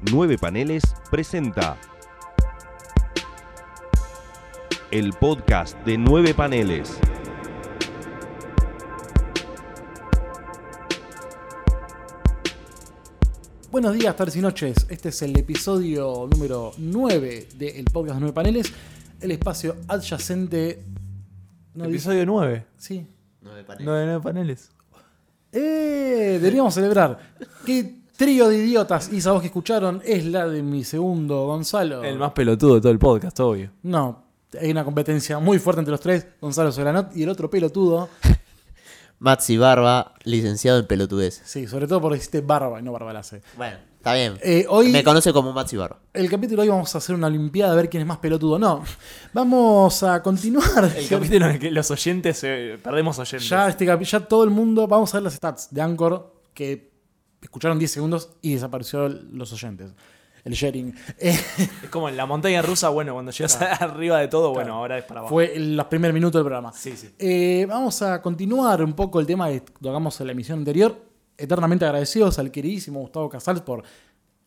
Nueve Paneles presenta el podcast de Nueve Paneles. Buenos días, tardes y noches. Este es el episodio número 9 del podcast de 9 paneles, el espacio adyacente. No dice- Episodio 9. Sí. Nueve paneles. 9, 9 paneles. ¡Eh! Deberíamos celebrar. ¿Qué trío de idiotas y esa voz que escucharon es la de mi segundo Gonzalo? El más pelotudo de todo el podcast, obvio. No, hay una competencia muy fuerte entre los tres: Gonzalo Solanot y el otro pelotudo. Maxi Barba, licenciado en pelotudez. Sí, sobre todo porque hiciste barba y no barbalace. Bueno, está bien. Eh, hoy. Me conoce como Maxi Barba. El capítulo de hoy vamos a hacer una olimpiada a ver quién es más pelotudo. No, vamos a continuar. El capítulo en el que los oyentes, eh, perdemos oyentes. Ya, este, ya todo el mundo, vamos a ver las stats de Anchor que escucharon 10 segundos y desapareció los oyentes. El sharing. Es como en la montaña rusa, bueno, cuando llegas arriba de todo, bueno, ahora es para abajo. fue en los primeros minutos del programa. Sí, sí. Eh, vamos a continuar un poco el tema que tocamos en la emisión anterior. Eternamente agradecidos al queridísimo Gustavo Casals por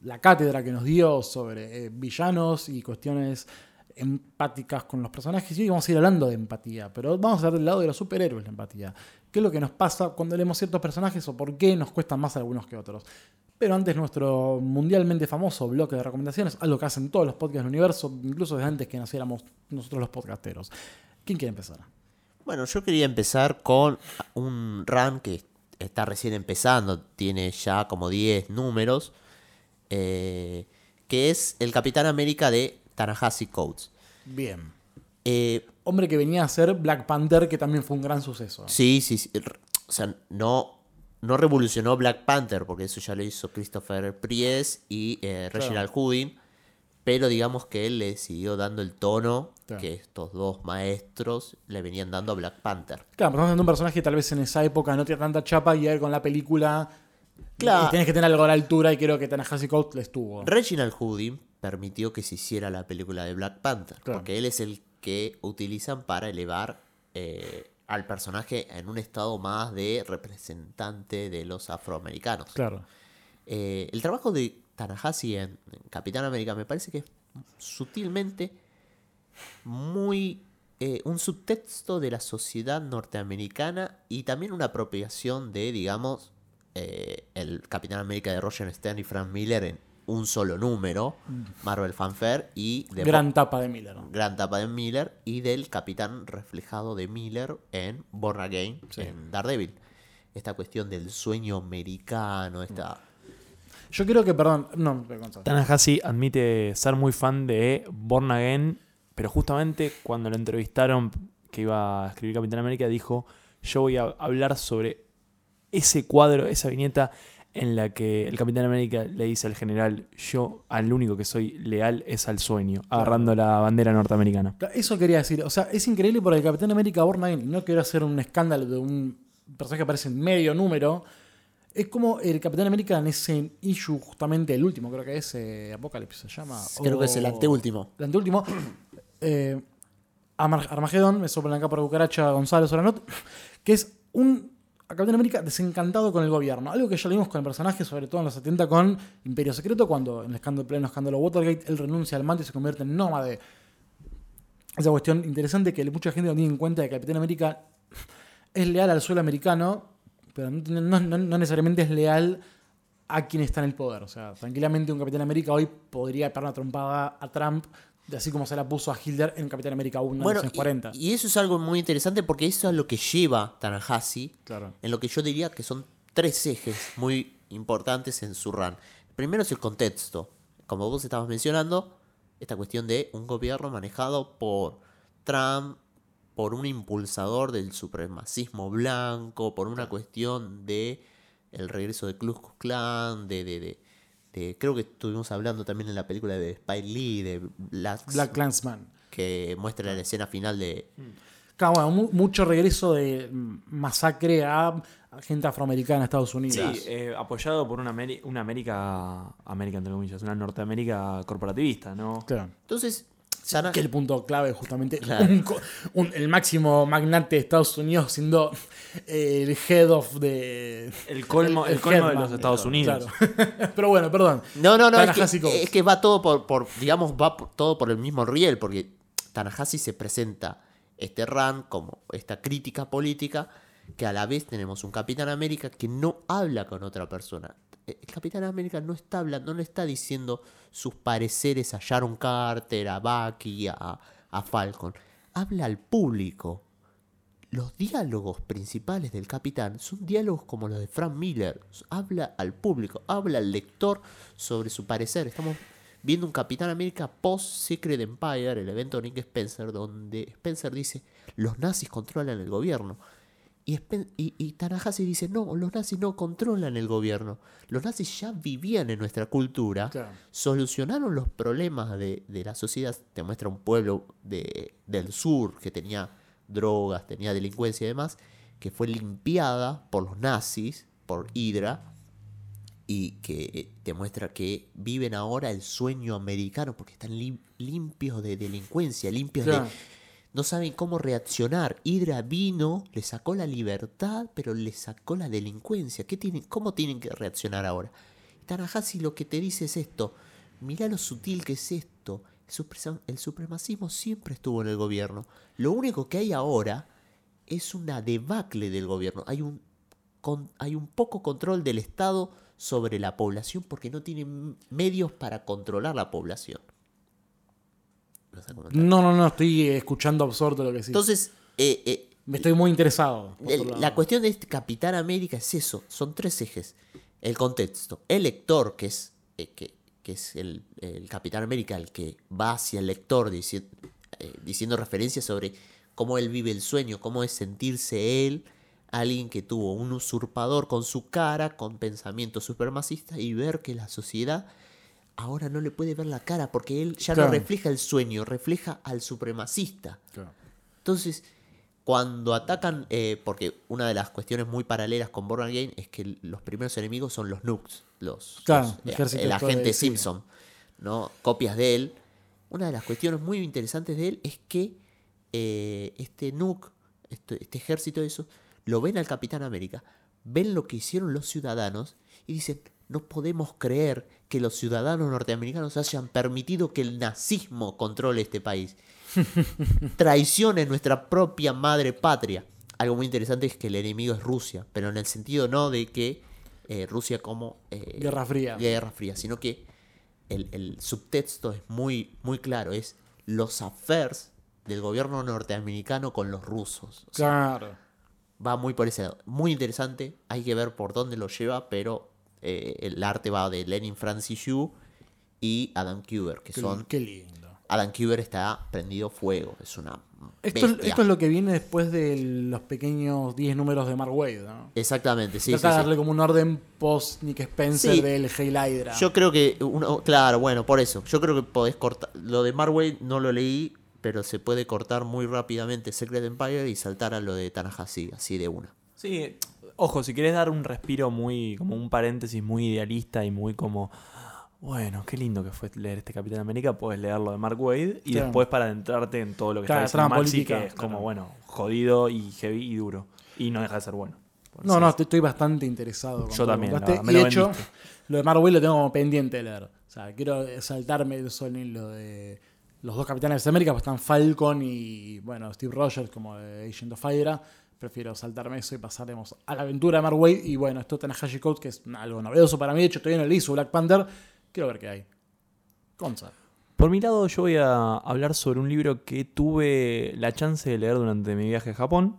la cátedra que nos dio sobre eh, villanos y cuestiones empáticas con los personajes. Y hoy vamos a ir hablando de empatía, pero vamos a hablar del lado de los superhéroes la empatía. ¿Qué es lo que nos pasa cuando leemos ciertos personajes o por qué nos cuestan más algunos que otros? Pero antes nuestro mundialmente famoso bloque de recomendaciones, algo que hacen todos los podcasts del universo, incluso desde antes que naciéramos nosotros los podcasteros. ¿Quién quiere empezar? Bueno, yo quería empezar con un run que está recién empezando, tiene ya como 10 números, eh, que es el Capitán América de Tanahashi Coates. Bien. Eh, Hombre que venía a ser Black Panther, que también fue un gran suceso. sí, sí, sí, o sea, no, no revolucionó Black Panther, porque eso ya lo hizo Christopher Priest y eh, Reginald Houdin, pero digamos que él le siguió dando el tono Claro. que estos dos maestros le venían dando a Black Panther. Claro, pero estamos hablando de un personaje que tal vez en esa época no tenía tanta chapa y ver con la película. Claro. Y tenés que tener algo a la altura y creo que Tanahashi Coates le estuvo. Reginald Houdin permitió que se hiciera la película de Black Panther, Claro. porque él es el que utilizan para elevar eh, al personaje en un estado más de representante de los afroamericanos. Claro. Eh, el trabajo de Tanahashi en, Capitán América me parece que es sutilmente muy eh, un subtexto de la sociedad norteamericana y también una apropiación de, digamos, eh, el Capitán América de Roger Stern y Frank Miller en un solo número, Marvel Fanfare, y de Mm. Gran tapa de Miller. gran tapa de Miller y del capitán reflejado de Miller en Born Again, en Daredevil. Esta cuestión del sueño americano, esta... Yo creo que, perdón, no, Gonzalo. Tanahashi admite ser muy fan de Born Again, pero justamente cuando lo entrevistaron que iba a escribir Capitán América dijo, yo voy a hablar sobre ese cuadro, esa viñeta en la que el Capitán América le dice al general, yo al único que soy leal es al sueño, agarrando la bandera norteamericana. Eso quería decir. O sea, es increíble porque el Capitán América Born Again, y no quiero hacer un escándalo de un personaje que aparece en medio número, es como el Capitán América en ese issue, justamente el último, creo que es eh, Apocalypse, se llama. Creo que es el anteúltimo. El anteúltimo. eh, Armagedón, me soplan acá por cucaracha Gonzalo Soranot, que es un Capitán América desencantado con el gobierno. Algo que ya lo vimos con el personaje, sobre todo en los 70 con Imperio Secreto, cuando en el escándalo, pleno escándalo Watergate, él renuncia al mando y se convierte en nómade. Esa cuestión interesante que mucha gente no tiene en cuenta de que Capitán América es leal al suelo americano, pero no, necesariamente es leal a quien está en el poder. O sea, tranquilamente un Capitán América hoy podría pegar una trompada a Trump, así como se la puso a Hitler en Capitán América 1 en Bueno, los años 40. y, y eso es algo muy interesante porque eso es lo que lleva Tanahashi Claro. en lo que yo diría que son tres ejes muy importantes en su run. Primero es el contexto. Como vos estabas mencionando, esta cuestión de un gobierno manejado por Trump, por un impulsador del supremacismo blanco, por una cuestión de el regreso de Ku Klux Klan, de, de, de, de- creo que estuvimos hablando también en la película de Spike Lee, de Black, Black Clansman. que muestra la escena final de, Claro, bueno, mu- mucho regreso de masacre a, a gente afroamericana en Estados Unidos. Sí, eh, apoyado por una, Ameri- una América, América entre comillas, una Norteamérica corporativista, ¿no? Claro. Entonces, Tana- Que el punto clave, justamente. Claro. un co- un- el máximo magnate de Estados Unidos siendo eh, el head of de. El colmo, el colmo de los Estados Unidos. Claro. Pero bueno, perdón. No, no, no, es que, es que va todo por, por, digamos, va por- todo por el mismo riel, porque Tanahashi se presenta este run como esta crítica política, que a la vez tenemos un Capitán América que no habla con otra persona. El Capitán América no está hablando, no le está diciendo sus pareceres a Sharon Carter, a Bucky, a, a Falcon. Habla al público. Los diálogos principales del capitán son diálogos como los de Frank Miller. Habla al público, habla al lector sobre su parecer. Estamos viendo un Capitán América post Secret Empire, el evento de Nick Spencer, donde Spencer dice los nazis controlan el gobierno. Y, y, y dice, no, los nazis no controlan el gobierno. Los nazis ya vivían en nuestra cultura, Claro. solucionaron los problemas de, de la sociedad. Te muestra un pueblo de- del sur que tenía drogas, tenía delincuencia y demás, que fue limpiada por los nazis, por Hydra, y que te muestra que viven ahora el sueño americano porque están lim- limpios de delincuencia, limpios Claro. de... No saben cómo reaccionar. Hydra vino, le sacó la libertad, pero le sacó la delincuencia. ¿Qué tienen, ¿Cómo tienen que reaccionar ahora? Tanahashi lo que te dice es esto. Mirá lo sutil que es esto. El supremacismo siempre estuvo en el gobierno. Lo único que hay ahora es una debacle del gobierno. Hay un, con- hay un poco control del Estado sobre la población porque no tienen medios para controlar la población. No, no, no, estoy escuchando absorto lo que decís. Entonces, eh, eh, Me estoy muy interesado. el- la cuestión de este Capitán América es eso, son tres ejes. El contexto, el lector, que es, eh, que, que es el, el Capitán América, el que va hacia el lector dici- eh, diciendo referencias sobre cómo él vive el sueño, cómo es sentirse él, alguien que tuvo un usurpador con su cara, con pensamientos supremacistas, y ver que la sociedad ahora no le puede ver la cara porque él ya Claro. no refleja el sueño, refleja al supremacista. Claro. Entonces, cuando atacan, eh, porque una de las cuestiones muy paralelas con Born Again es que los primeros enemigos son los nukes, los, Claro, los- el eh, el agente. Simpson, ¿no? Copias de él. Una de las cuestiones muy interesantes de él es que eh, este nuke, este, este ejército de eso, lo ven al Capitán América, ven lo que hicieron los ciudadanos y dicen, no podemos creer que los ciudadanos norteamericanos hayan permitido que el nazismo controle este país traición en nuestra propia madre patria. Algo muy interesante es que el enemigo es Rusia, pero en el sentido no de que eh, Rusia como eh, Guerra Fría. Guerra Fría, sino que el, el subtexto es muy, muy claro, es los affairs del gobierno norteamericano con los rusos. O sea, Claro. va muy por ese lado. Muy interesante, hay que ver por dónde lo lleva, pero eh, el arte va de Lenin Francis Yu y Adam Kuber, que Qué, son... qué lindo. Adam Kuber está prendido fuego, es una Esto esto es lo que viene después de los pequeños 10 números de Mark Wade, ¿no? Exactamente, sí, sí, Trata sí. darle como un orden post Nick Spencer Sí. del Hail Hydra. Yo creo que, uno, claro, bueno, por eso. Yo creo que podés cortar. Lo de Marway no lo leí, pero se puede cortar muy rápidamente Secret Empire y saltar a lo de Tanahashi, así de una. Sí, ojo, si querés dar un respiro muy, como un paréntesis muy idealista y muy como, bueno, qué lindo que fue leer este Capitán América, puedes leerlo de Mark Wade y Claro. después para adentrarte en todo lo que Claro, está diciendo Maxi, política, que es como, claro. bueno, jodido y heavy y duro. Y no deja de ser bueno. No, no, estoy, estoy bastante interesado. con Yo lo también, verdad, me y de lo hecho, vendiste. lo de Mark Wade lo tengo como pendiente de leer. O sea, quiero saltarme el sol en lo de los dos capitanes de América, pues están Falcon y, bueno, Steve Rogers como de Agent of Hydra. Prefiero saltarme eso y pasaremos a la aventura de Mark. Y bueno, esto Tanahashi Code, que es algo novedoso para mí. De hecho, todavía no le hizo Black Panther. Quiero ver qué hay. Conza. Por mi lado, yo voy a hablar sobre un libro que tuve la chance de leer durante mi viaje a Japón,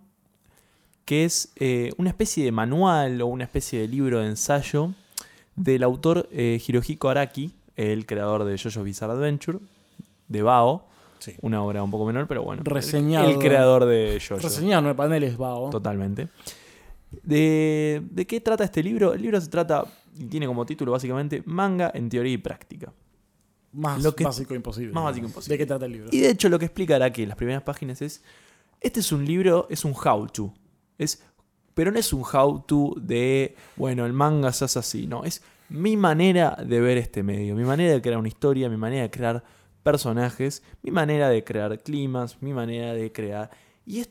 que es eh, una especie de manual o una especie de libro de ensayo del autor eh, Hirohiko Araki, el creador de JoJo's Bizarre Adventure, de Bao, Sí. una obra un poco menor, pero bueno. Reseñado. El, creador de JoJo. Reseñar nueve paneles, Bao. Totalmente. De, ¿De qué trata este libro? El libro se trata, y tiene como título básicamente, Manga en teoría y práctica. Más Lo que- básico imposible. más básico imposible. ¿De qué trata el libro? Y de hecho lo que explica Araki en las primeras páginas es, este es un libro, es un how-to. Es, pero no es un how-to de, bueno, el manga se hace así, no, es mi manera de ver este medio, mi manera de crear una historia, mi manera de crear personajes, mi manera de crear climas, mi manera de crear... Y es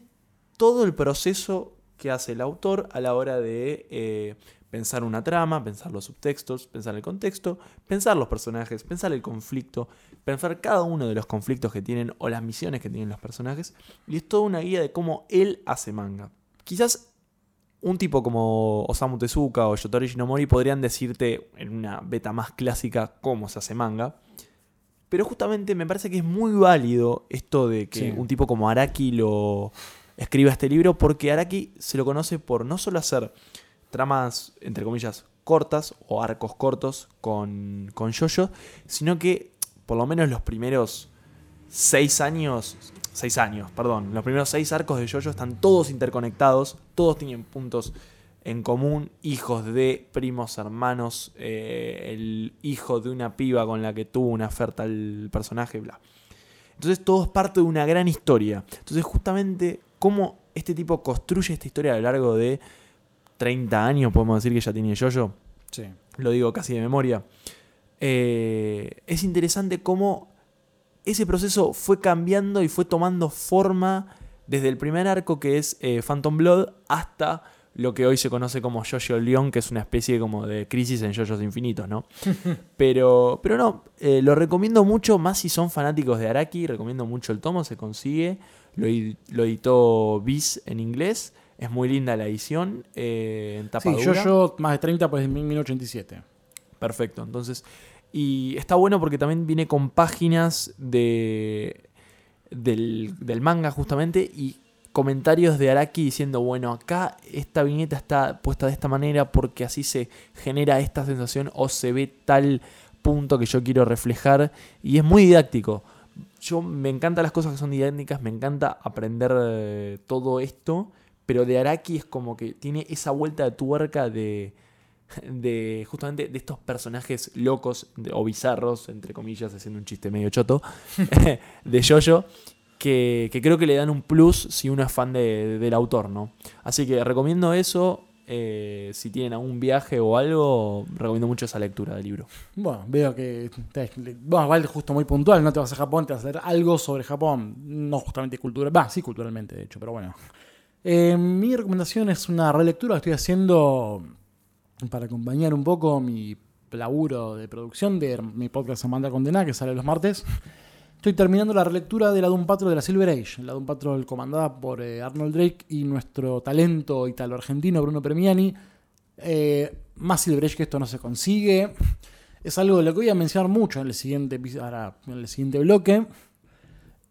todo el proceso que hace el autor a la hora de eh, pensar una trama, pensar los subtextos, pensar el contexto, pensar los personajes, pensar el conflicto, pensar cada uno de los conflictos que tienen o las misiones que tienen los personajes. Y es toda una guía de cómo él hace manga. Quizás un tipo como Osamu Tezuka o Yotori Shinomori podrían decirte en una beta más clásica cómo se hace manga. Pero justamente me parece que es muy válido esto de que Sí. un tipo como Araki lo escriba este libro, porque Araki se lo conoce por no solo hacer tramas, entre comillas, cortas o arcos cortos con, con Jojo, sino que por lo menos los primeros seis años, seis años, perdón, los primeros seis arcos de Jojo están todos interconectados, todos tienen puntos en común, hijos de primos hermanos, eh, el hijo de una piba con la que tuvo una oferta el personaje, bla. Entonces todo es parte de una gran historia. Entonces justamente cómo este tipo construye esta historia a lo largo de 30 años, podemos decir que ya tiene Jojo, Sí. lo digo casi de memoria, eh, es interesante cómo ese proceso fue cambiando y fue tomando forma desde el primer arco que es eh, Phantom Blood hasta lo que hoy se conoce como Jojo Leon, que es una especie como de crisis en Jojos infinitos, ¿no? pero, pero no, eh, lo recomiendo mucho, más si son fanáticos de Araki, recomiendo mucho el tomo, se consigue, lo, lo editó Viz en inglés, es muy linda la edición, eh, en tapa Sí, dura. yo, yo más de 30, pues en 1987. Perfecto, entonces. Y está bueno porque también viene con páginas de del, del manga justamente y comentarios de Araki diciendo, bueno, acá esta viñeta está puesta de esta manera porque así se genera esta sensación o se ve tal punto que yo quiero reflejar y es muy didáctico. Yo me encantan las cosas que son didácticas, me encanta aprender eh, todo esto, pero de Araki es como que tiene esa vuelta de tuerca de, justamente de estos personajes locos o bizarros, entre comillas, haciendo un chiste medio choto, de Jojo, que, creo que le dan un plus si uno es fan de- del autor, ¿no? Así que recomiendo eso. eh, si tienen algún viaje o algo, recomiendo mucho esa lectura del libro. Bueno, veo que. te- igual justo muy puntual, no te vas a Japón, te vas a leer algo sobre Japón. No justamente cultural. Va, sí, culturalmente, de hecho, pero bueno. Eh, mi recomendación es una relectura que estoy haciendo para acompañar un poco mi laburo de producción de mi podcast Amanda Condena, que sale los martes. Estoy terminando la relectura de la Doom Patrol de la Silver Age, la Doom Patrol comandada por eh, Arnold Drake y nuestro talento italo-argentino Bruno Premiani. Eh, más Silver Age que esto no se consigue. Es algo de lo que voy a mencionar mucho en el siguiente, ahora, en el siguiente bloque.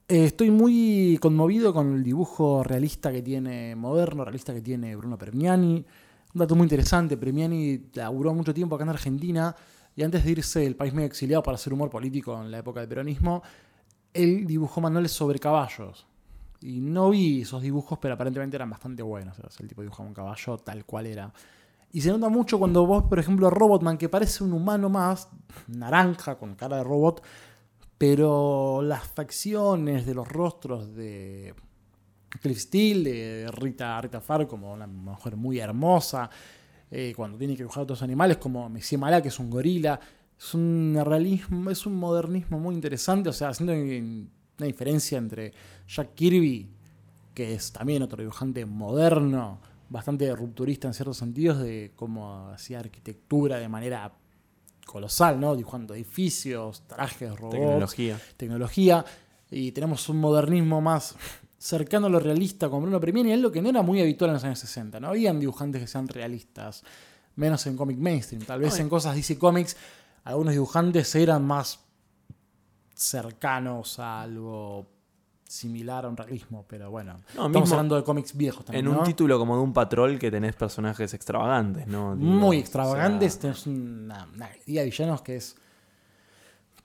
Eh, estoy muy conmovido con el dibujo realista que tiene, moderno, realista que tiene Bruno Premiani. Un dato muy interesante, Premiani laburó mucho tiempo acá en Argentina y antes de irse del país medio exiliado para hacer humor político en la época del peronismo, él dibujó manuales sobre caballos. Y no vi esos dibujos, pero aparentemente eran bastante buenos. El tipo dibujaba un caballo tal cual era. Y se nota mucho cuando vos, por ejemplo, Robotman, que parece un humano más, naranja, con cara de robot, pero las facciones de los rostros de Cliff Steele, de Rita, Rita Farr, como una mujer muy hermosa, eh, cuando tiene que dibujar otros animales, como Monsieur Malá, que es un gorila, es un realismo, es un modernismo muy interesante, o sea, haciendo una diferencia entre Jack Kirby, que es también otro dibujante moderno, bastante rupturista en ciertos sentidos, de cómo hacía arquitectura de manera colosal, ¿no? Dibujando edificios, trajes, robots, Tecnología. tecnología. Y tenemos un modernismo más cercano a lo realista con Bruno Premiani, algo que no era muy habitual en los años 60. No habían dibujantes que sean realistas, menos en cómic mainstream. Tal vez No, en cosas DC Comics, algunos dibujantes eran más cercanos a algo similar a un realismo, pero bueno. No, estamos hablando de cómics viejos también. En un título como de un patrol que tenés personajes extravagantes, ¿no? Digo, muy o extravagantes. sea, Tenemos una, una de villanos que es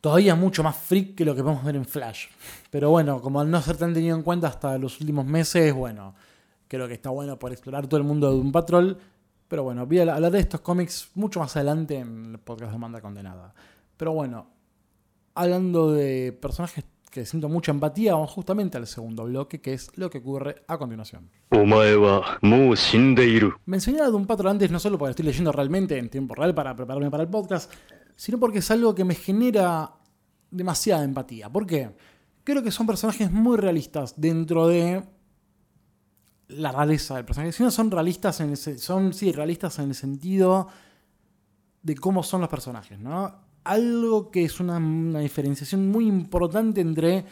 todavía mucho más freak que lo que podemos ver en Flash. Pero bueno, como al no ser tan tenido en cuenta hasta los últimos meses, bueno, creo que está bueno por explorar todo el mundo de un patrol. Pero bueno, voy a hablar de estos cómics mucho más adelante en el podcast de Manda Condenada. Pero bueno, hablando de personajes que siento mucha empatía, vamos justamente al segundo bloque, que es lo que ocurre a continuación. Mencioné a Doom Patrol antes no solo porque estoy leyendo realmente en tiempo real para prepararme para el podcast, sino porque es algo que me genera demasiada empatía. ¿Por qué? Creo que son personajes muy realistas dentro de la realeza del personaje. Si no son realistas en son sí, realistas en el sentido de cómo son los personajes, ¿no? Algo que es una, diferenciación muy importante entre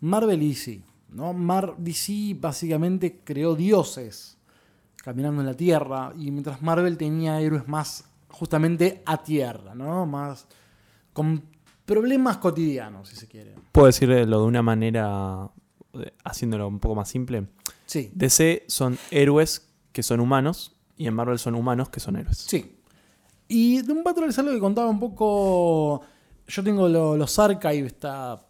Marvel y DC, ¿no? Mar, DC básicamente creó dioses caminando en la Tierra y mientras Marvel tenía héroes más justamente a tierra, ¿no? Más con problemas cotidianos, si se quiere. Puedo decirlo de una manera, eh, haciéndolo un poco más simple. Sí, DC son héroes que son humanos y en Marvel son humanos que son héroes. Sí. Y de un Patrol es algo que contaba un poco. Yo tengo lo- los Archive, esta,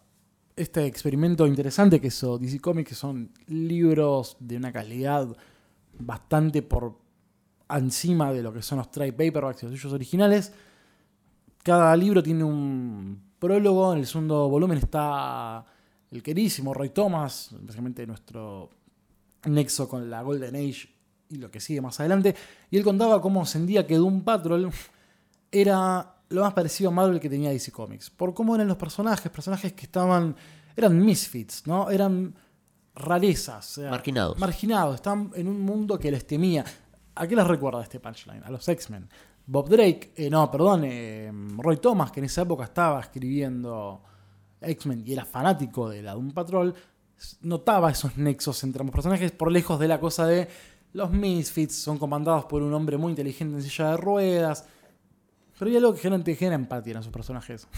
este experimento interesante que hizo DC Comics, que son libros de una calidad bastante por encima de lo que son los trade paperbacks y los suyos originales. Cada libro tiene un prólogo. En el segundo volumen está el queridísimo Roy Thomas, básicamente nuestro nexo con la Golden Age y lo que sigue más adelante. Y él contaba cómo sentía que Doom Patrol era lo más parecido a Marvel que tenía DC Comics. Por cómo eran los personajes, personajes que estaban. eran misfits, ¿no? Eran rarezas. Marginados. Marginados, estaban en un mundo que les temía. ¿A qué les recuerda este punchline? A los X-Men. Bob Drake, eh, no, perdón, eh, Roy Thomas, que en esa época estaba escribiendo X-Men y era fanático de la Doom Patrol, notaba esos nexos entre ambos personajes por lejos de la cosa de los Misfits son comandados por un hombre muy inteligente en silla de ruedas. Pero hay algo que genera, genera empatía en esos personajes.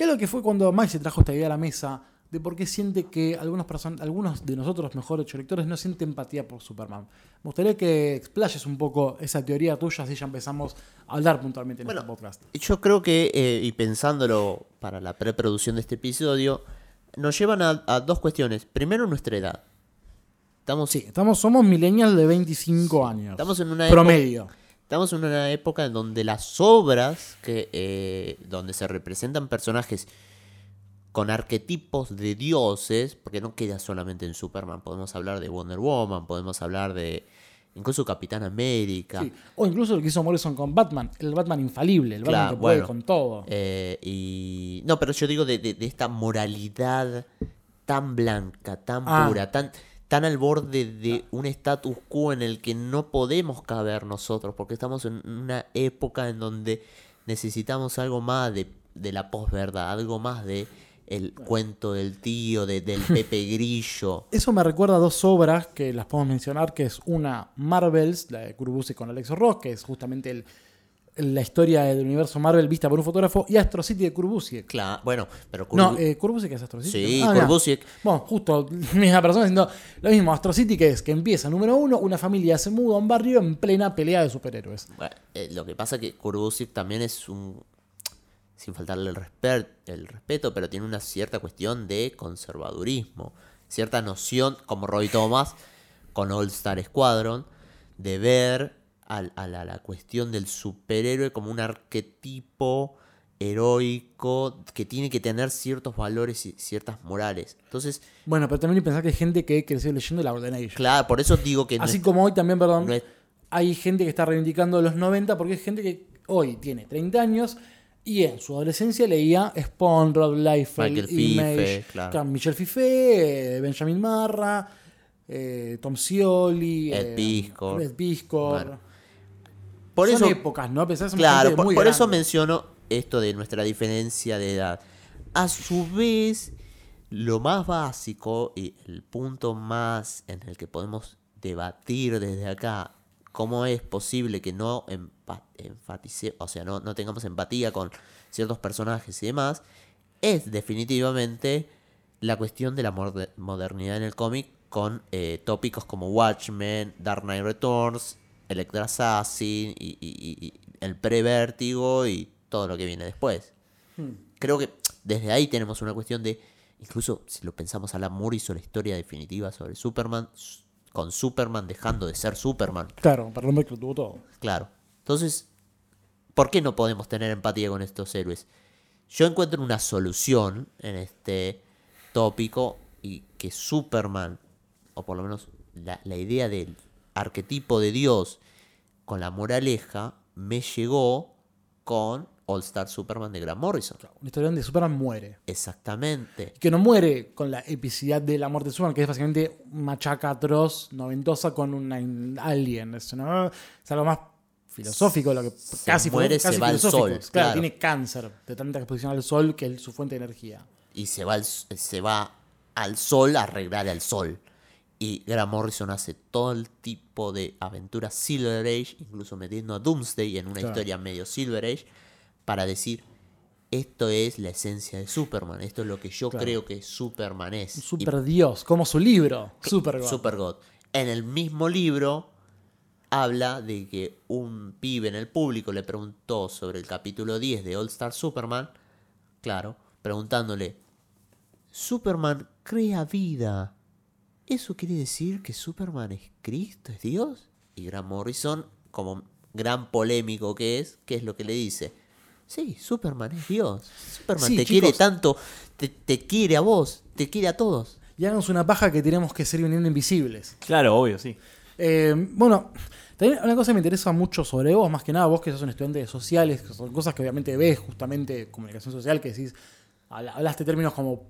Y algo que fue cuando Mike se trajo esta idea a la mesa de por qué siente que algunos, algunos de nosotros, mejor ocho lectores, no sienten empatía por Superman. Me gustaría que explayes un poco esa teoría tuya, así ya empezamos a hablar puntualmente en Bueno, este podcast. Yo creo que, eh, y pensándolo para la preproducción de este episodio, nos llevan a, a dos cuestiones. Primero, nuestra edad. Estamos, Sí, estamos, somos millennials de 25 años. estamos en una promedio. Estamos en una época en donde las obras que eh, donde se representan personajes con arquetipos de dioses, porque no queda solamente en Superman, podemos hablar de Wonder Woman, podemos hablar de incluso Capitán América, Sí. O incluso lo que hizo Morrison con Batman, el Batman infalible, el Batman que puede con todo. eh, y no, pero yo digo de, de- de esta moralidad tan blanca, tan Ah. pura, tan tan al borde de un status quo en el que no podemos caber nosotros, porque estamos en una época en donde necesitamos algo más de, de la posverdad, algo más de el cuento del tío, de- del Pepe Grillo. Eso me recuerda a dos obras que las podemos mencionar, que es una Marvels, la de Kurubusi con Alex Ross, que es justamente el- la historia del universo Marvel vista por un fotógrafo, y Astro City de Kurubusi. Claro, bueno, pero No, eh, es Astro City. Sí, Ah. Bueno, justo, misma persona haciendo lo mismo. Astro City, que es que empieza, número uno, una familia se muda a un barrio en plena pelea de superhéroes. Bueno, eh, lo que pasa es que Kurubusiek también es un. Sin faltarle el, el respeto, pero tiene una cierta cuestión de conservadurismo. Cierta noción, como Roy Thomas, con All Star Squadron, de ver a, la, la cuestión del superhéroe como un arquetipo heroico que tiene que tener ciertos valores y ciertas morales. Entonces, Bueno, pero también hay que pensar que hay gente que creció leyendo la Age. claro, por eso digo que no Así es- como hoy también, perdón, no es- hay gente que está reivindicando los 90 porque hay gente que hoy tiene 30 años y en su adolescencia leía Spawn, Rob Liefeld, Michael Fife, Image, claro. claro, Michel Fifé, eh, Benjamin Marra, eh, Tom Scioli, Ed eh, Piscor. Ed Piscor. Bueno. por Son eso, épocas, ¿no? Pensás Claro, por, muy por eso menciono esto de nuestra diferencia de edad. A su vez, lo más básico y el punto más en el que podemos debatir desde acá cómo es posible que no enfatice, o sea, no, no tengamos empatía con ciertos personajes y demás, es definitivamente la cuestión de la modernidad en el cómic con eh, tópicos como Watchmen, Dark Knight Returns, Electra Assassin y, y- y- el pre-vértigo y todo lo que viene después. Creo que desde ahí tenemos una cuestión de, incluso si lo pensamos, Alan Moore hizo la historia definitiva sobre Superman, con Superman dejando de ser Superman. Claro, para hombre que lo tuvo todo. Claro. Entonces, ¿por qué no podemos tener empatía con estos héroes? Yo encuentro una solución en este tópico y que Superman, o por lo menos la, la idea del arquetipo de Dios con la moraleja, me llegó con All Star Superman de Grant Morrison. Una historia donde Superman muere. Exactamente. que no muere con la epicidad de la muerte de Superman, que es básicamente machaca atroz, noventosa con un alien. Es, ¿no? es algo más filosófico, lo que casi muere, casi se va al sol, Claro, claro. tiene cáncer de tanta exposición al sol que es su fuente de energía. Y se va, al, se va al sol a arreglar al sol. Y Grant Morrison hace todo el tipo de aventuras Silver Age, incluso metiendo a Doomsday en una Claro. historia medio Silver Age, para decir, esto es la esencia de Superman, esto es lo que yo Claro. creo que Superman es. Un Y super dios, como su libro, Super Supergod. En el mismo libro habla de que un pibe en el público le preguntó sobre el capítulo 10 de All Star Superman, claro, preguntándole, Superman crea vida. ¿Eso quiere decir que Superman es Cristo, es Dios? Y Grant Morrison, como gran polémico que es, ¿qué es lo que le dice? Sí, Superman es Dios. Superman Sí, te chicos. quiere tanto, te, te quiere a vos, te quiere a todos. Y háganos una paja que tenemos que ser viniendo invisibles. Claro, obvio, sí. Eh, bueno, también una cosa que me interesa mucho sobre vos, más que nada vos que sos un estudiante de sociales, que son cosas que obviamente ves justamente comunicación social, que decís, habla- hablaste términos como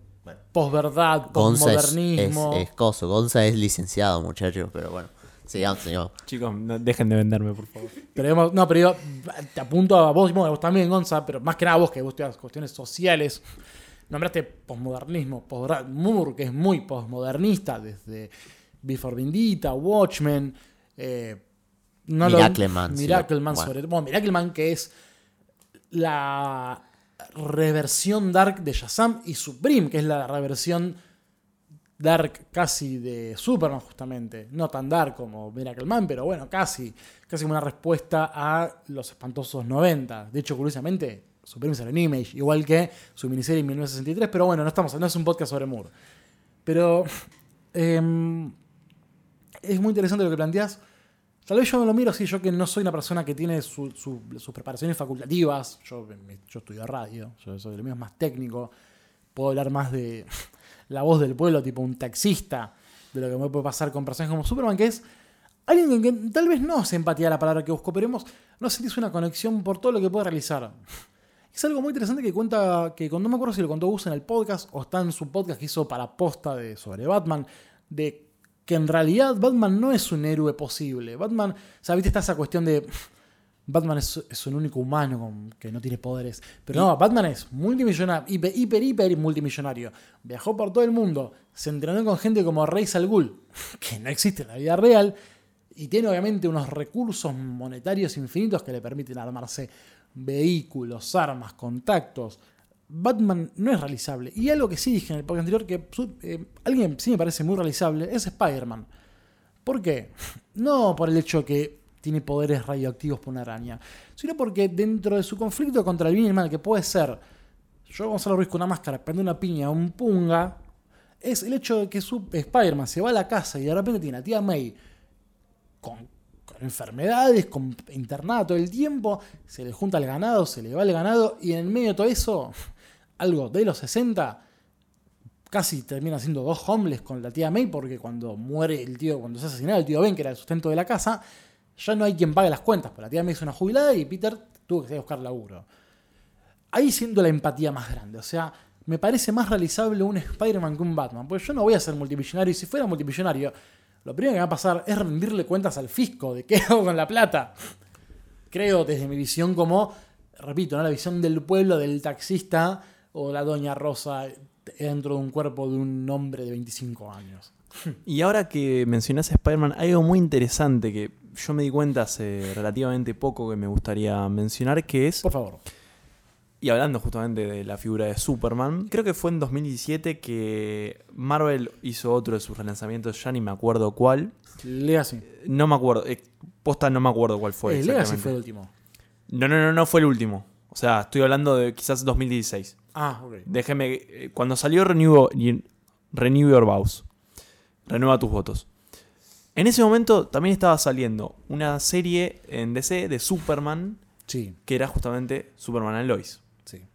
posverdad, Gonza es, es, posmodernismo. es coso. Gonza es licenciado, muchachos, pero bueno. Sigamos, sigamos. Chicos, no- dejen de venderme, por favor. Pero digamos, no, pero yo te apunto a vos, bueno, a vos también, Gonza, pero más que nada vos que vos estudias cuestiones sociales. Nombraste posmodernismo. Moore, que es muy posmodernista, desde Before Vendita, Watchmen. Eh, no lo- Miracleman, sí, Miracleman, bueno. sobre Bueno, Miracleman, que es la reversión dark de Shazam, y Supreme, que es la reversión dark casi de Superman, justamente. No tan dark como Miracle Man, pero bueno, casi. Casi como una respuesta a los espantosos 90. De hecho, curiosamente, salió en Image, igual que su miniserie en 1963, pero bueno, no, estamos, no es un podcast sobre Moore. Pero em, es muy interesante lo que planteas. Tal vez yo no lo miro así, yo que no soy una persona que tiene su- su- sus preparaciones facultativas. Yo, yo estudio radio, yo soy, lo mío es más técnico. Puedo hablar más de la voz del pueblo, tipo un taxista, de lo que me puede pasar con personajes como Superman, que es alguien con que tal vez no es empatía la palabra que busco, pero hemos, no sentís una conexión por todo lo que puede realizar. Es algo muy interesante que cuenta, que no me acuerdo si lo contó Gus en el podcast o está en su podcast que hizo para posta de, sobre Batman, de que en realidad Batman no es un héroe posible. Batman, o sea, viste, está esa cuestión de Batman es, es un único humano con- que no tiene poderes. Pero no, Batman es multimillonario, hiper, hiper, hiper multimillonario. Viajó por todo el mundo, se entrenó con gente como Reis al Ghul, que no existe en la vida real, y tiene obviamente unos recursos monetarios infinitos que le permiten armarse vehículos, armas, contactos. Batman no es realizable. Y algo que sí dije en el podcast anterior, que eh, alguien sí me parece muy realizable, es Spider-Man. ¿Por qué? No por el hecho que tiene poderes radioactivos por una araña, sino porque dentro de su conflicto contra el bien y el mal, que puede ser yo, Gonzalo Ruiz, con una máscara, prende una piña un punga, es el hecho de que su Spider-Man se va a la casa y de repente tiene a tía May con, con enfermedades, con internada todo el tiempo, se le junta el ganado, se le va el ganado, y en medio de todo eso, algo de los 60, casi termina siendo dos homeless con la tía May, porque cuando muere el tío, cuando se asesinaba el tío Ben, que era el sustento de la casa, ya no hay quien pague las cuentas, porque la tía May es una jubilada y Peter tuvo que buscar laburo. Ahí siento la empatía más grande, o sea, me parece más realizable un Spider-Man que un Batman, porque yo no voy a ser multimillonario, y si fuera multimillonario, lo primero que me va a pasar es rendirle cuentas al fisco de qué hago con la plata. Creo desde mi visión como, repito, ¿no? la visión del pueblo, del taxista o la doña Rosa dentro de un cuerpo de un hombre de 25 años. Y ahora que mencionás a Spider-Man, hay algo muy interesante que yo me di cuenta hace relativamente poco que me gustaría mencionar, que es, Por favor. y hablando justamente de la figura de Superman, creo que fue en 2017 que Marvel hizo otro de sus relanzamientos, ya ni me acuerdo cuál. Legacy. No me acuerdo, eh, posta no me acuerdo cuál fue. Eh, Legacy fue el último. No, no, no, no fue el último. O sea, estoy hablando de quizás 2016. Ah, ok. Déjeme. eh, Cuando salió Renew, Renew Your Vows. Renueva tus votos. En ese momento también estaba saliendo una serie en DC de Superman Sí, que era justamente Superman and Lois. sí.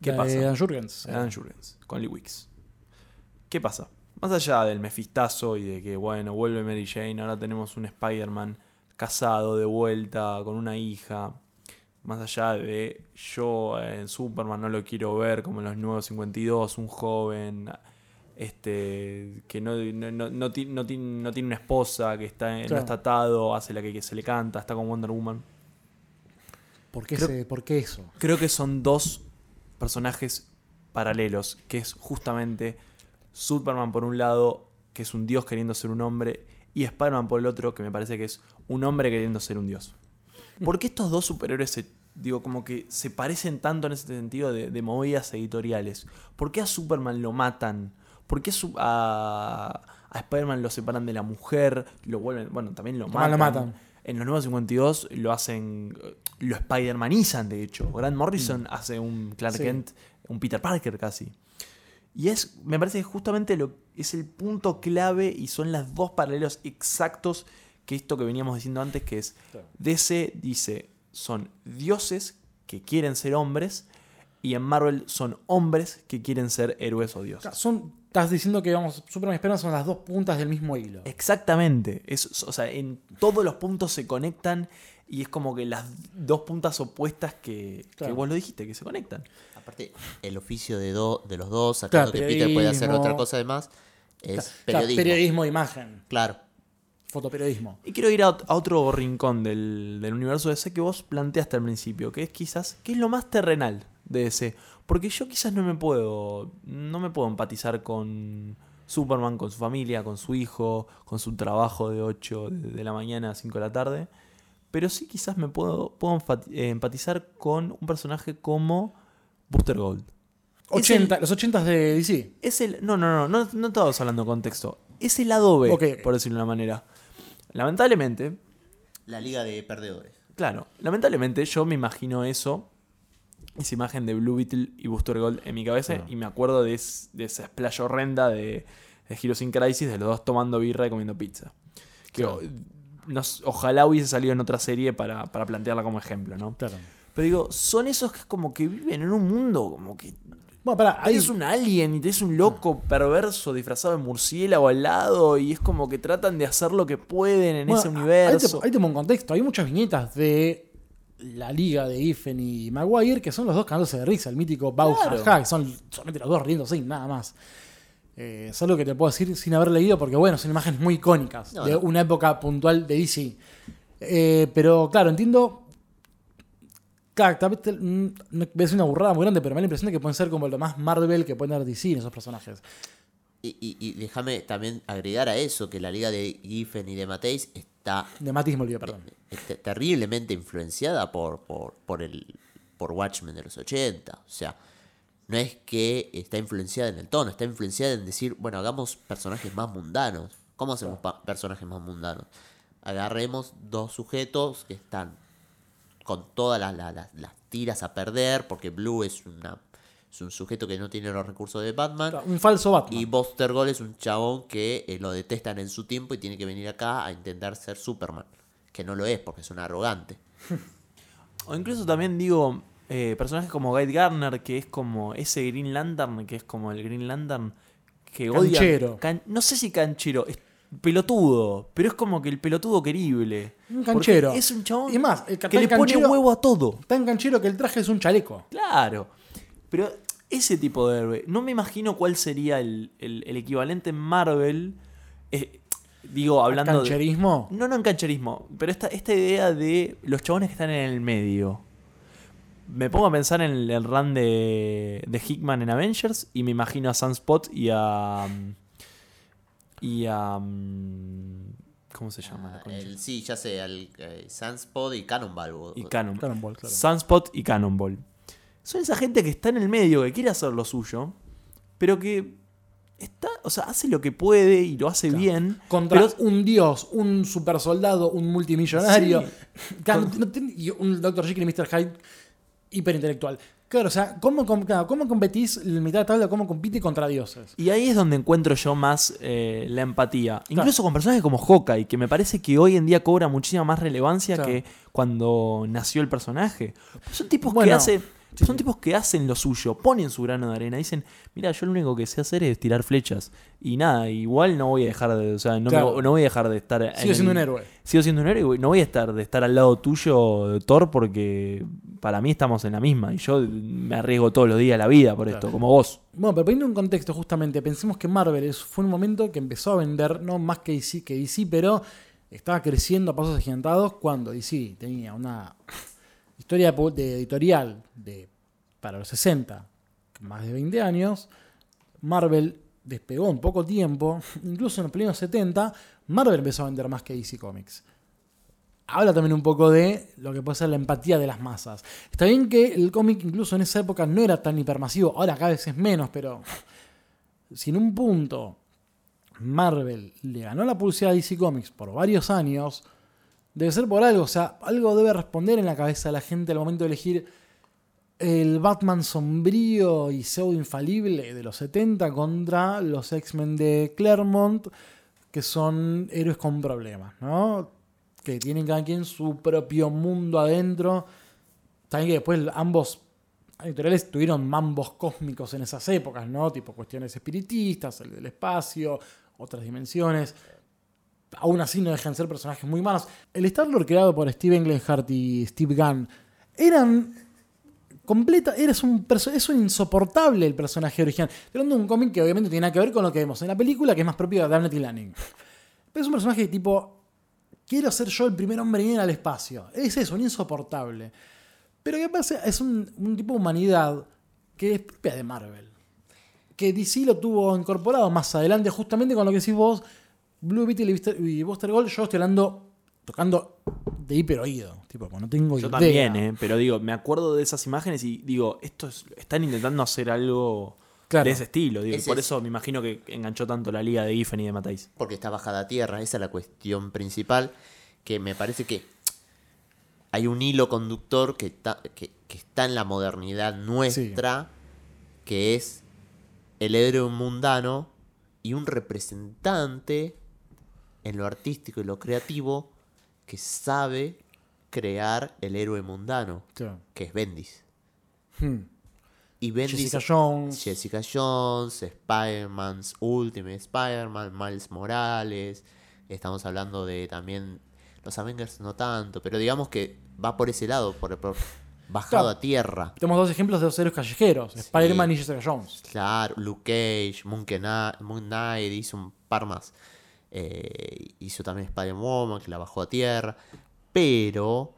¿Qué pasa? Dan Jurgens. Dan Jurgens, con Lee Wicks. ¿Qué pasa? Más allá del mefistazo y de que, bueno, vuelve Mary Jane, ahora tenemos un Spider-Man casado de vuelta, con una hija. Más allá de yo en Superman no lo quiero ver como en los nuevos 52, un joven este que no, no, no, no ti- no ti- no tiene una esposa, que está, no está atado, hace la que, que se le canta, está con Wonder Woman. ¿Por qué, Creo- ¿Por qué eso? Creo que son dos personajes paralelos, que es justamente Superman por un lado, que es un dios queriendo ser un hombre, y Spider-Man por el otro, que me parece que es un hombre queriendo ser un dios. ¿Por qué estos dos superhéroes se, digo, como que se parecen tanto en ese sentido de, de movidas editoriales? ¿Por qué a Superman lo matan? ¿Por qué a, a, Spider-Man lo separan de la mujer? Lo vuelven, bueno, también lo matan. lo matan. En los nuevos 52 lo hacen, lo Spider-Manizan, de hecho. Grant Morrison hace un Clark Mm. Sí. Kent, un Peter Parker casi. Y es, me parece que justamente lo, es el punto clave y son los dos paralelos exactos que esto que veníamos diciendo antes, que es DC dice, son dioses que quieren ser hombres y en Marvel son hombres que quieren ser héroes o dioses. Son, estás diciendo que vamos, Superman y Spider-Man son las dos puntas del mismo hilo. Exactamente. Es, o sea, en todos los puntos se conectan y es como que las dos puntas opuestas que, vos lo dijiste, que se conectan. Aparte, el oficio de, do- de los dos, sacando Claro, que Peter puede hacer periodismo. otra cosa además, es Claro, periodismo. periodismo de imagen. Claro. Fotoperiodismo. Y quiero ir a, ot- a otro rincón del, del universo DC que vos planteaste al principio, que es quizás, que es lo más terrenal de DC. Porque yo quizás no me puedo, no me puedo empatizar con Superman, con su familia, con su hijo, con su trabajo de 8 de, la mañana a 5 de la tarde. Pero sí quizás me puedo, puedo eh, empatizar con un personaje como Booster Gold. Es el- 80, los 80 de DC. es el. No, no, no, no, no estamos hablando de contexto. Es el lado B, Ok, ok. por decirlo de una manera. Lamentablemente, La liga de perdedores. claro, lamentablemente yo me imagino eso, esa imagen de Blue Beetle y Booster Gold en mi cabeza, y me acuerdo de, es- de esa splash horrenda de, de Heroes in Crisis, de los dos tomando birra y comiendo pizza. Que o- nos- ojalá hubiese salido en otra serie para, para plantearla como ejemplo, ¿no? Claro. Pero digo, son esos que como que viven en un mundo como que Bueno, pará, Ahí hay, es un alien y tenés un loco perverso disfrazado de murciélago al lado y es como que tratan de hacer lo que pueden en bueno, ese ahí te- universo. Ahí te pongo un contexto. Hay muchas viñetas de la liga de Ifen y Maguire que son los dos cagándose de risa. El mítico Bau Claro. que son solamente los dos riéndose y nada más. Eh, es algo que te puedo decir sin haber leído porque, bueno, son imágenes muy icónicas No, de no. una época puntual de DC. Eh, pero, claro, entiendo. Claro, tal vez te- mm, es una burrada muy grande, pero me da la impresión de que pueden ser como lo más Marvel que pueden dar DC en esos personajes. Y, y- y déjame también agregar a eso que la liga de Giffen y de Mateis está De Matis me olvidé, perdón. eh, te- terriblemente influenciada por, por, por, el, por Watchmen de los 80. O sea, no es que está influenciada en el tono, está influenciada en decir, bueno, hagamos personajes más mundanos. ¿Cómo hacemos personajes más mundanos? Agarremos dos sujetos que están con todas las, las- las- las tiras a perder, porque Blue es, una, es un sujeto que no tiene los recursos de Batman. Un falso Batman. Y Buster Gold es un chabón que eh, lo detestan en su tiempo y tiene que venir acá a intentar ser Superman. Que no lo es porque es un arrogante. O incluso también digo, eh, personajes como Guy Garner, que es como ese Green Lantern, que es como el Green Lantern que odia. Canchero. can- no sé si canchero, es pelotudo, pero es como que el pelotudo querible. Un canchero. Es un chabón Y más, el que le pone huevo a todo. Tan canchero que el traje es un chaleco. Claro. Pero ese tipo de héroe, no me imagino cuál sería el, el- el equivalente en Marvel. eh, digo, hablando de. Cancherismo. No, no en cancherismo, pero esta, esta idea de los chabones que están en el medio. Me pongo a pensar en el, el run de, de Hickman en Avengers y me imagino a Sunspot y a. Y a. mm, ¿Cómo se llama? la concha? El, sí, ya sé, el eh, Sunspot y Cannonball. Y Cannon. Cannonball, claro. Sunspot y Cannonball. Son esa gente que está en el medio, que quiere hacer lo suyo, pero que está, o sea, hace lo que puede y lo hace bien. Contra pero un dios, un super soldado, un multimillonario. Sí. Claro, no y un Dr. Jekyll y Mr. Hyde hiperintelectual. Claro, o sea, ¿cómo, claro, ¿cómo competís en mitad de tabla? ¿Cómo compite contra dioses? Y ahí es donde encuentro yo más eh, la empatía. Incluso con personajes como Hawkeye, que me parece que hoy en día cobra muchísima más relevancia que cuando nació el personaje. Son tipos que Bueno. Son tipos que hacen lo suyo, ponen su grano de arena, dicen, mira, yo lo único que sé hacer es tirar flechas. Y nada, igual no voy a dejar de, o sea, no, me- Claro. no voy a dejar de estar. Sigue siendo el- un héroe. Sigo siendo un héroe no voy a estar de estar al lado tuyo Thor porque para mí estamos en la misma y yo me arriesgo todos los días la vida por esto, como vos. Bueno, pero poniendo un contexto justamente, pensemos que Marvel fue un momento que empezó a vender, no más que DC, que DC, pero estaba creciendo a pasos agigantados cuando DC tenía una historia de, editorial de, para los 60, más de 20 años. Marvel despegó en poco tiempo, incluso en los primeros 70, Marvel empezó a vender más que DC Comics. Habla también un poco de lo que puede ser la empatía de las masas. Está bien que el cómic incluso en esa época no era tan hipermasivo, ahora cada vez es menos, pero si en un punto Marvel le ganó la publicidad a DC Comics por varios años, debe ser por algo, o sea, algo debe responder en la cabeza de la gente al momento de elegir el Batman sombrío y pseudo infalible de los 70 contra los X-Men de Claremont, que son héroes con problemas, ¿no? Que tienen cada quien su propio mundo adentro. También que después ambos editoriales tuvieron mambos cósmicos en esas épocas, ¿no? Tipo cuestiones espiritistas, el del espacio, otras dimensiones. Aún así no dejan de ser personajes muy malos. El Star-Lord creado por Steve Englehart y Steve Gunn eran completa, eres un es un insoportable el personaje original. De un cómic que obviamente tiene que ver con lo que vemos en la película, que es más propio de y Lanning. Pero es un personaje tipo, quiero ser yo el primer hombre en al espacio. Es eso, un insoportable. Pero ¿qué pasa? Es un, un tipo de humanidad que es propia de Marvel. Que DC lo tuvo incorporado más adelante, justamente con lo que decís vos, Blue Beetle y Buster- Gold. Yo estoy hablando, tocando de hiper oído. Tipo, no tengo Yo idea. también, ¿eh? pero digo, me acuerdo de esas imágenes y digo, estos están intentando hacer algo Claro. de ese estilo. digo, Ese por es- eso me imagino que enganchó tanto la liga de Giffen y de Matáis. porque está bajada a tierra. Esa es la cuestión principal. Que me parece que hay un hilo conductor que, está- que, que está en la modernidad nuestra, que es el héroe mundano y un representante en lo artístico y lo creativo que sabe crear el héroe mundano, que es Bendis. Hmm. Y Bendis Jessica Jones. Jessica Jones, Spider-Man's Ultimate Spider-Man, Miles Morales. Estamos hablando de también los Avengers no tanto, pero digamos que va por ese lado, por, por- bajado Claro. a tierra. Tenemos dos ejemplos de dos héroes callejeros: Spider-Man y Jessica Jones. Claro, Luke Cage, Moon Kna- Moon Knight, hizo un par más. Eh, hizo también Spider-Woman, que la bajó a tierra. Pero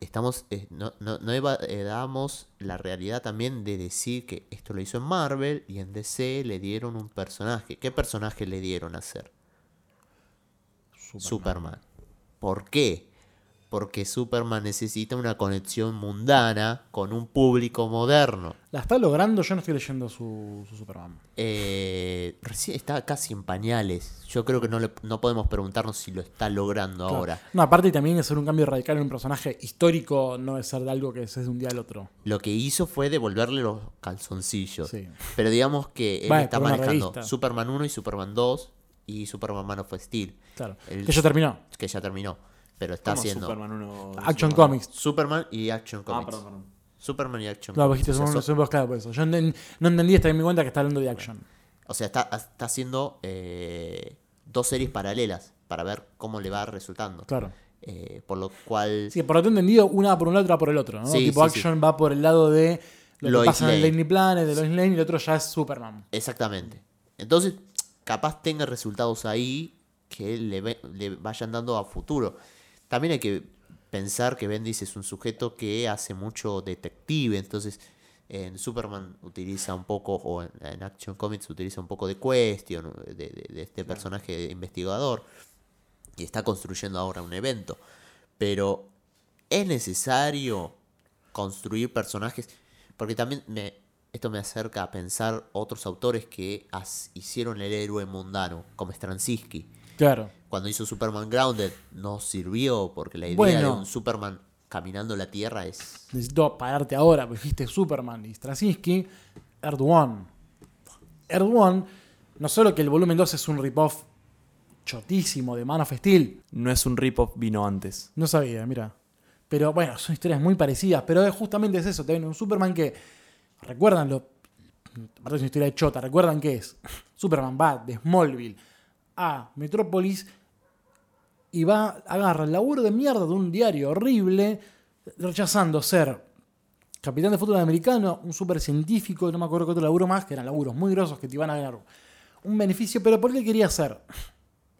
estamos eh, no, no, no eva- eh, damos la realidad también de decir que esto lo hizo en Marvel y en DC le dieron un personaje. ¿Qué personaje le dieron a hacer? Superman. ¿Por qué? Porque Superman necesita una conexión mundana con un público moderno. La está logrando, yo no estoy leyendo su, su Superman. Eh, recién está casi en pañales. Yo creo que no, le- no podemos preguntarnos si lo está logrando Claro. ahora. No, aparte también es hacer un cambio radical en un personaje histórico, no es ser de algo que es de un día al otro. Lo que hizo fue devolverle los calzoncillos. Sí. Pero digamos que él está manejando. Superman 1 y Superman 2 y Superman Man of Steel. Claro. El- Que ya terminó. Que ya terminó. Pero está ¿Cómo haciendo Superman uno- Action Superman? Comics. Superman y Action Ah, Comics. perdón, perdón. Superman y Action Claro, Comics. dijiste, somos, somos- claro, por eso. Yo enten- no entendí hasta que me di cuenta que está hablando de Action. O sea, está, está haciendo eh, dos series paralelas para ver cómo le va resultando. Claro. Eh, por lo cual Sí, por lo que he entendido, una va por un lado, otra por el otro. ¿no? Sí, tipo, sí, sí. Action va por el lado de lo que Lois pasa en el Lane. Daily Planet, de Lois Lane, y el otro ya es Superman. Exactamente. Entonces, capaz tenga resultados ahí que le, le vayan dando a futuro. También hay que pensar que Bendis es un sujeto que hace mucho detective, entonces en Superman utiliza un poco, o en, en Action Comics utiliza un poco de Question, de, de- de este personaje investigador, y está construyendo ahora un evento. Pero es necesario construir personajes, porque también me, esto me acerca a pensar otros autores que as- hicieron el héroe mundano, como Straczynski. Claro. Cuando hizo Superman Grounded no sirvió, porque la idea de un Superman caminando la Tierra es... Necesito pararte ahora, porque dijiste Superman y Straczynski, Earth One. Earth One, no solo que el volumen 2 es un rip-off chotísimo de Man of Steel, No es un rip-off, vino antes. no sabía, mira. Pero bueno, son historias muy parecidas. Pero justamente es eso. Te ven un Superman que. Recuerdan lo. Aparte es una historia de chota. Recuerdan que es. Superman va de Smallville a Metrópolis y va, agarra el laburo de mierda de un diario horrible, rechazando ser capitán de fútbol americano, un super científico, no me acuerdo qué otro laburo más, que eran laburos muy grosos que te iban a ganar un beneficio, pero porque él quería hacer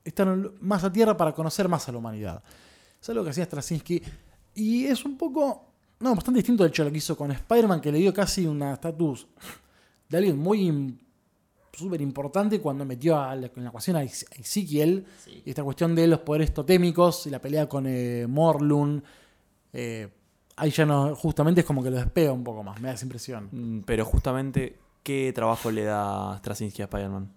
estar más a tierra para conocer más a la humanidad. Es algo que hacía Straczynski. Y es un poco, no, bastante distinto del hecho de lo que hizo con Spider-Man, que le dio casi una estatus de alguien muy súper importante cuando metió a la, en la ecuación a Ezekiel y esta cuestión de los poderes totémicos y la pelea con eh, Morlun. eh, ahí ya no, justamente es como que lo despega un poco más, me da esa impresión. Mm, Pero justamente, ¿qué trabajo le da Straczynski a Spider-Man?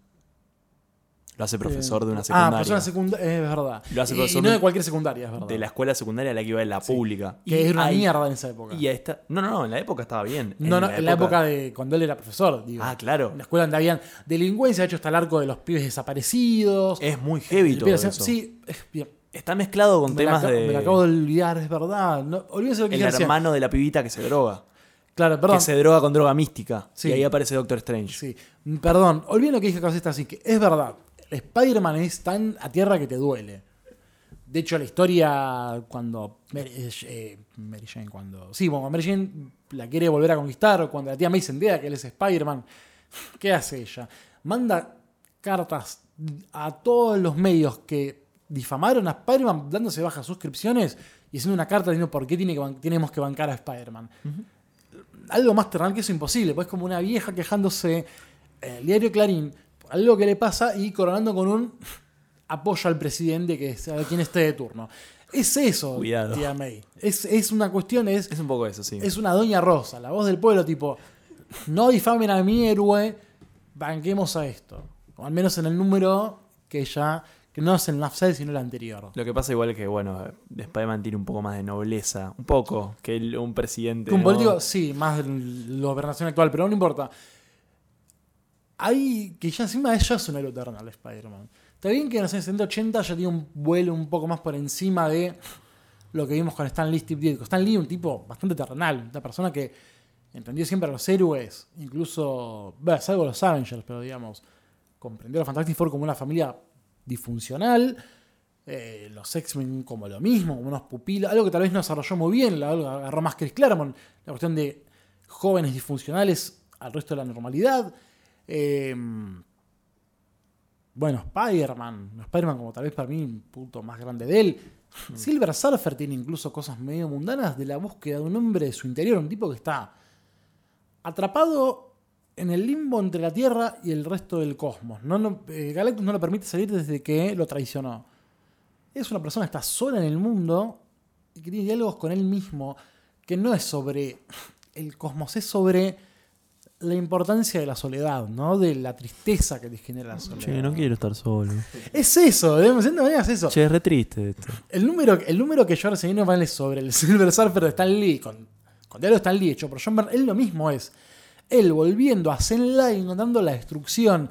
Lo hace profesor de una Ah, secundaria. profesor de secundaria, es verdad. Lo hace y, profesor y no de- de cualquier secundaria, es verdad. de la escuela secundaria a la que iba en la pública. que Y era una mierda en esa época. Y está. No, no, no, en la época estaba bien. no, no, en la época de cuando él era profesor, digo. Ah, claro. En la escuela donde habían delincuencia, de hecho está el arco de los pibes desaparecidos. Es muy heavy todo eso. Sí, es bien. Está mezclado con Me la, temas de. me la acabo de olvidar, es verdad. No, lo que el hermano de la pibita que se droga. Claro, perdón. Que se droga con droga mística. Sí. Y ahí aparece Doctor Strange. Sí, perdón, olviden lo que dije casi así, que es verdad. Spider-Man es tan a tierra que te duele. De hecho, la historia cuando Mary, eh, eh, Mary Jane, cuando. Sí, cuando Mary Jane la quiere volver a conquistar, o cuando la tía May se entera que él es Spider-Man, ¿qué hace ella? Manda cartas a todos los medios que difamaron a Spider-Man, dándose bajas suscripciones y haciendo una carta diciendo por qué tiene que tenemos que bancar a Spider-Man algo más terrenal que eso imposible. Pues como una vieja quejándose en el diario Clarín algo que le pasa y coronando con un apoyo al presidente que sea quien esté de turno. Es eso, Cuidado. tía May. Es, es una cuestión, es, Es un poco eso, sí. es una doña rosa, la voz del pueblo, tipo, no difamen a mi héroe, banquemos a esto. O al menos en el número que ya, que no es el Nafsel, sino el anterior. Lo que pasa igual es que, bueno, Spider-Man tiene un poco más de nobleza. Un poco. Que el- un presidente. Que un ¿no? político, sí, más de la gobernación actual, pero no importa. Hay que ya encima ella es un héroe eternal, Spider-Man. Está bien que en los años 70, 80 ya tiene un vuelo un poco más por encima de lo que vimos con Stan Lee, Steve Ditko. Stan Lee, un tipo bastante terrenal, una persona que entendió siempre a los héroes, incluso, bueno, salvo los Avengers, pero digamos, comprendió a los Fantastic Four como una familia disfuncional, eh, los X-Men como lo mismo, como unos pupilos, algo que tal vez no desarrolló muy bien, algo agarró más Chris Claremont, la cuestión de jóvenes disfuncionales al resto de la normalidad. Eh, bueno, Spider-Man, Spider-Man como tal vez para mí un punto más grande de él. Silver Surfer tiene incluso cosas medio mundanas de la búsqueda de un hombre de su interior, un tipo que está atrapado en el limbo entre la Tierra y el resto del cosmos. No, no- eh, Galactus no lo permite salir desde que lo traicionó. Es una persona que está sola en el mundo y que tiene diálogos con él mismo, que no es sobre el cosmos, es sobre la importancia de la soledad, ¿no? De la tristeza que te genera la soledad. Che, no quiero estar solo. Es eso, de cierta manera es eso. Che, es re triste esto. El número, el número que yo recién vale sobre el Silver Surfer de Stan Lee, con, con de Stan Lee hecho por John Byrne, él lo mismo es. Él volviendo a Zenla y encontrando la destrucción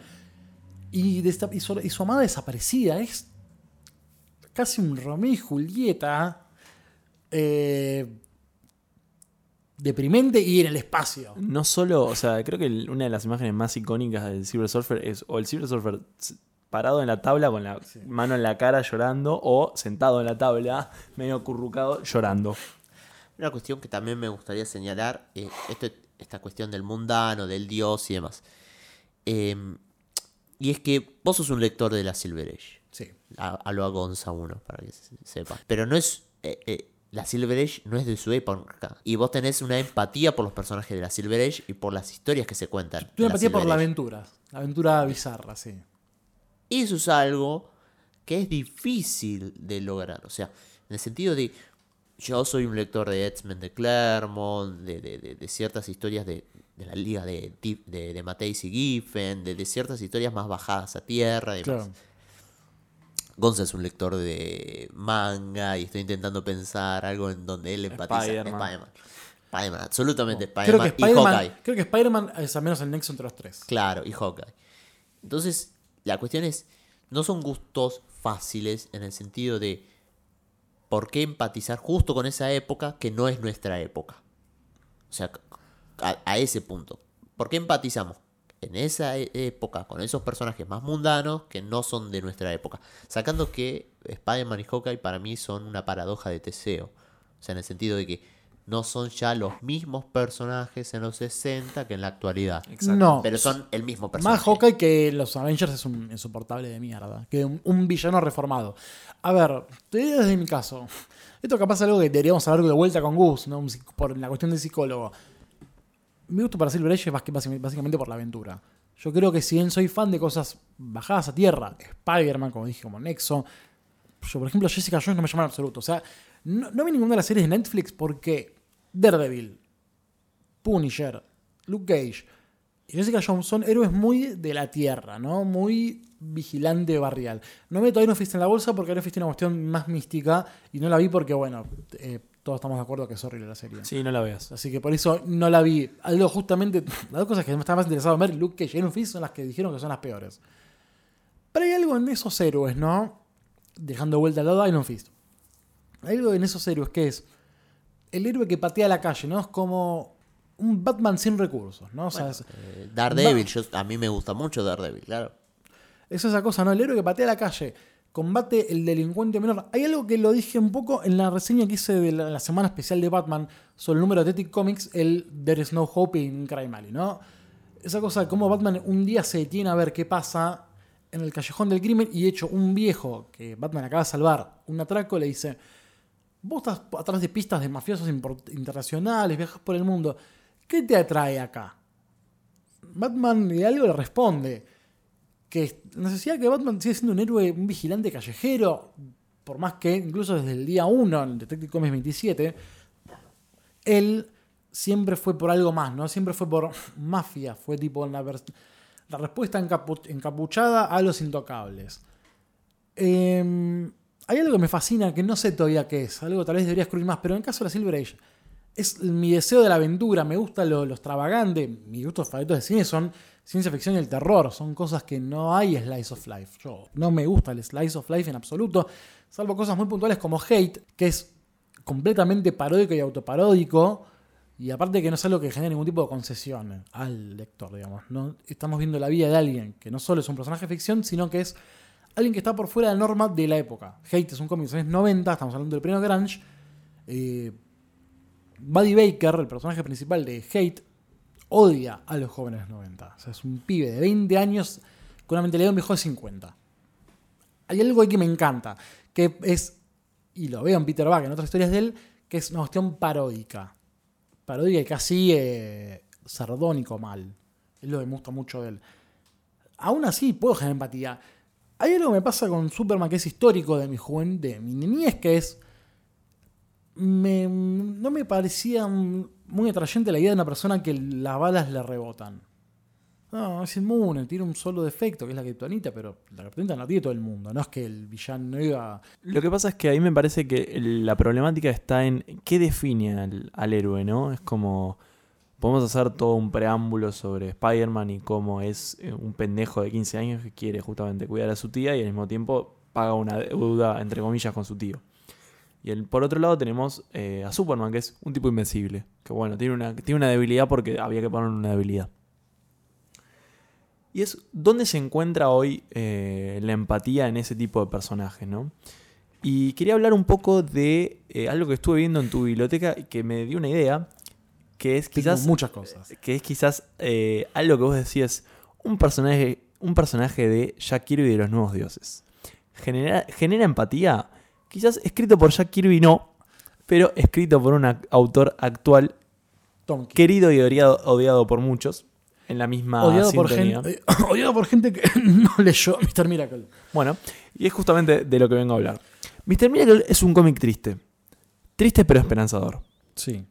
y, y su, y su amada desaparecida. Es casi un Romeo y Julieta eh, deprimente y en el espacio. No solo, o sea, creo que una de las imágenes más icónicas del Silver Surfer es o el Silver Surfer parado en la tabla con la mano en la cara llorando o sentado en la tabla medio acurrucado llorando. Una cuestión que también me gustaría señalar, eh, esto- esta cuestión del mundano, del dios y demás. Eh, y es que vos sos un lector de la Silver Age. Sí. A, a lo Agonza 1, para que se- sepa. Pero no es. eh, eh, la Silver Age no es de su época. Y vos tenés una empatía por los personajes de la Silver Age y por las historias que se cuentan. La empatía por Silver la Age. aventura. La aventura bizarra, sí. Y eso es algo que es difícil de lograr. O sea, en el sentido de. Yo soy un lector de X-Men de Claremont, de, de- de- de ciertas historias de, de la liga de, de, de Mateis y Giffen, de, de ciertas historias más bajadas a tierra y demás. Claro. Gonza es un lector de manga y estoy intentando pensar algo en donde él empatiza. Spider-Man. Spider-Man. Spider-Man, absolutamente Creo Spider-Man. que y Hawkeye. creo que Spider-Man es al menos el nexo entre los tres. Claro, y Hawkeye. Entonces, la cuestión es, no son gustos fáciles en el sentido de, ¿por qué empatizar justo con esa época que no es nuestra época? O sea, a, a ese punto. ¿Por qué empatizamos en esa e- época con esos personajes más mundanos que no son de nuestra época? Sacando que Spider-Man y Hawkeye para mí son una paradoja de Teseo. O sea, en el sentido de que no son ya los mismos personajes en los 60 que en la actualidad. No. Pero son el mismo personaje. Más Hawkeye que los Avengers es un insoportable de mierda. Que un, un villano reformado. A ver, te digo desde mi caso. Esto capaz es algo que deberíamos hablar de vuelta con Gus, ¿no? Por la cuestión del psicólogo. Mi gusto para Silver Age es básicamente por la aventura. Yo creo que si bien soy fan de cosas bajadas a tierra, Spider-Man, como dije, como Nexo, yo, por ejemplo, Jessica Jones no me llama en absoluto. O sea, no, vi ninguna de las series de Netflix porque Daredevil, Punisher, Luke Cage y Jessica Jones son héroes muy de la tierra, ¿no? Muy vigilante barrial. No meto Iron Fist en la bolsa porque Iron Fist es una cuestión más mística y no la vi porque, bueno, eh, todos estamos de acuerdo que es horrible la serie. Sí, no la veas. Así que por eso no la vi. Algo justamente, las dos cosas que me estaba más interesado en ver, Luke Cage y Iron Fist, son las que dijeron que son las peores. Pero hay algo en esos héroes, ¿no? Dejando vuelta al lado a Iron Fist. Hay algo en esos héroes que es el héroe que patea la calle, ¿no? Es como un Batman sin recursos, ¿no? O sea, es- Eh, Daredevil, yo, a mí me gusta mucho Daredevil, claro. Es esa cosa, ¿no? El héroe que patea la calle, combate el delincuente menor. Hay algo que lo dije un poco en la reseña que hice de la, semana especial de Batman sobre el número de Detective Comics, el There is no hope in Crime Alley, ¿no? Esa cosa de cómo Batman un día se detiene a ver qué pasa en el callejón del crimen y de hecho un viejo que Batman acaba de salvar, un atraco, le dice, vos estás atrás de pistas de mafiosos internacionales, viajas por el mundo, ¿qué te atrae acá? Batman de algo le responde que la que Batman sigue siendo un héroe, un vigilante callejero, por más que incluso desde el día 1 en Detective Comics 27, él siempre fue por algo más, ¿no? Siempre fue por mafia, fue tipo la, respuesta encapu- encapuchada a los intocables. Eh, hay algo que me fascina, que no sé todavía qué es, algo tal vez debería descubrir más, pero en el caso de la Silver Age, es mi deseo de la aventura, me gusta lo, lo extravagante, mis gustos favoritos de cine son ciencia ficción y el terror, son cosas que no hay slice of life. Yo no me gusta el slice of life en absoluto, salvo cosas muy puntuales como Hate, que es completamente paródico y autoparódico, y aparte que no es algo que genere ningún tipo de concesión al lector, digamos. No estamos viendo la vida de alguien que no solo es un personaje de ficción, sino que es alguien que está por fuera de la norma de la época. Hate es un cómic de los años 90, estamos hablando del premio Grunge. Eh, Buddy Baker, el personaje principal de Hate, odia a los jóvenes 90. O sea, es un pibe de 20 años con una mentalidad de un viejo de 50. Hay algo ahí que me encanta, que es, y lo veo en Peter Buck, en otras historias de él, que es una cuestión paródica. Paródica y casi eh, sardónico mal. Es lo que me gusta mucho de él. Aún así, puedo generar empatía. Hay algo que me pasa con Superman que es histórico de mi juventud, de mi niñez, que es me- no me parecía muy atrayente la idea de una persona que las balas le rebotan. No, es inmune, tiene un solo defecto, que es la kriptonita, pero la kriptonita no tiene todo el mundo. No es que el villano iba. Lo que pasa es que ahí me parece que la problemática está en qué define al, al héroe, ¿no? Es como. Podemos hacer todo un preámbulo sobre Spider-Man y cómo es eh, un pendejo de 15 años que quiere justamente cuidar a su tía y al mismo tiempo paga una deuda, entre comillas, con su tío. Y el- por otro lado tenemos eh, a Superman, que es un tipo invencible. Que bueno, tiene una, tiene una debilidad porque había que ponerle una debilidad. Y es dónde se encuentra hoy eh, la empatía en ese tipo de personajes, ¿no? Y quería hablar un poco de eh, algo que estuve viendo en tu biblioteca y que me dio una idea, que es Tengo quizás muchas cosas. que es quizás eh, algo que vos decías, un personaje, un personaje de Jack Kirby de los Nuevos Dioses. Genera, genera empatía, quizás escrito por Jack Kirby no, pero escrito por un autor actual querido y odiado, odiado por muchos, en la misma odiado, por sintonía. gente, eh, odiado por gente que no leyó Mr. Miracle. Bueno, y es justamente de lo que vengo a hablar. Mr. Miracle es un cómic triste. Triste pero esperanzador. Sí.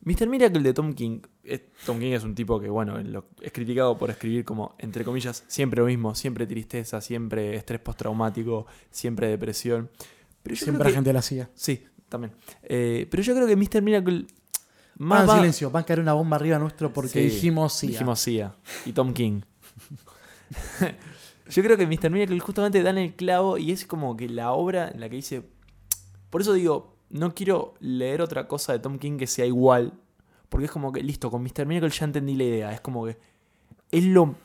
Mr. Miracle de Tom King. Tom King es un tipo que, bueno, lo- es criticado por escribir como, entre comillas, siempre lo mismo, siempre tristeza, siempre estrés postraumático, siempre depresión. Pero Siempre que- gente la hacía. Sí, también. Eh, pero yo creo que Mr. Miracle. Más Más va- silencio, va a caer una bomba arriba nuestro porque Sí, dijimos sí. Dijimos Sia y Tom King. Yo creo que Mr. Miracle justamente dan el clavo y es como que la obra en la que dice. Por eso digo, no quiero leer otra cosa de Tom King que sea igual. Porque es como que, listo, con Mr. Miracle ya entendí la idea. Es como que es lo,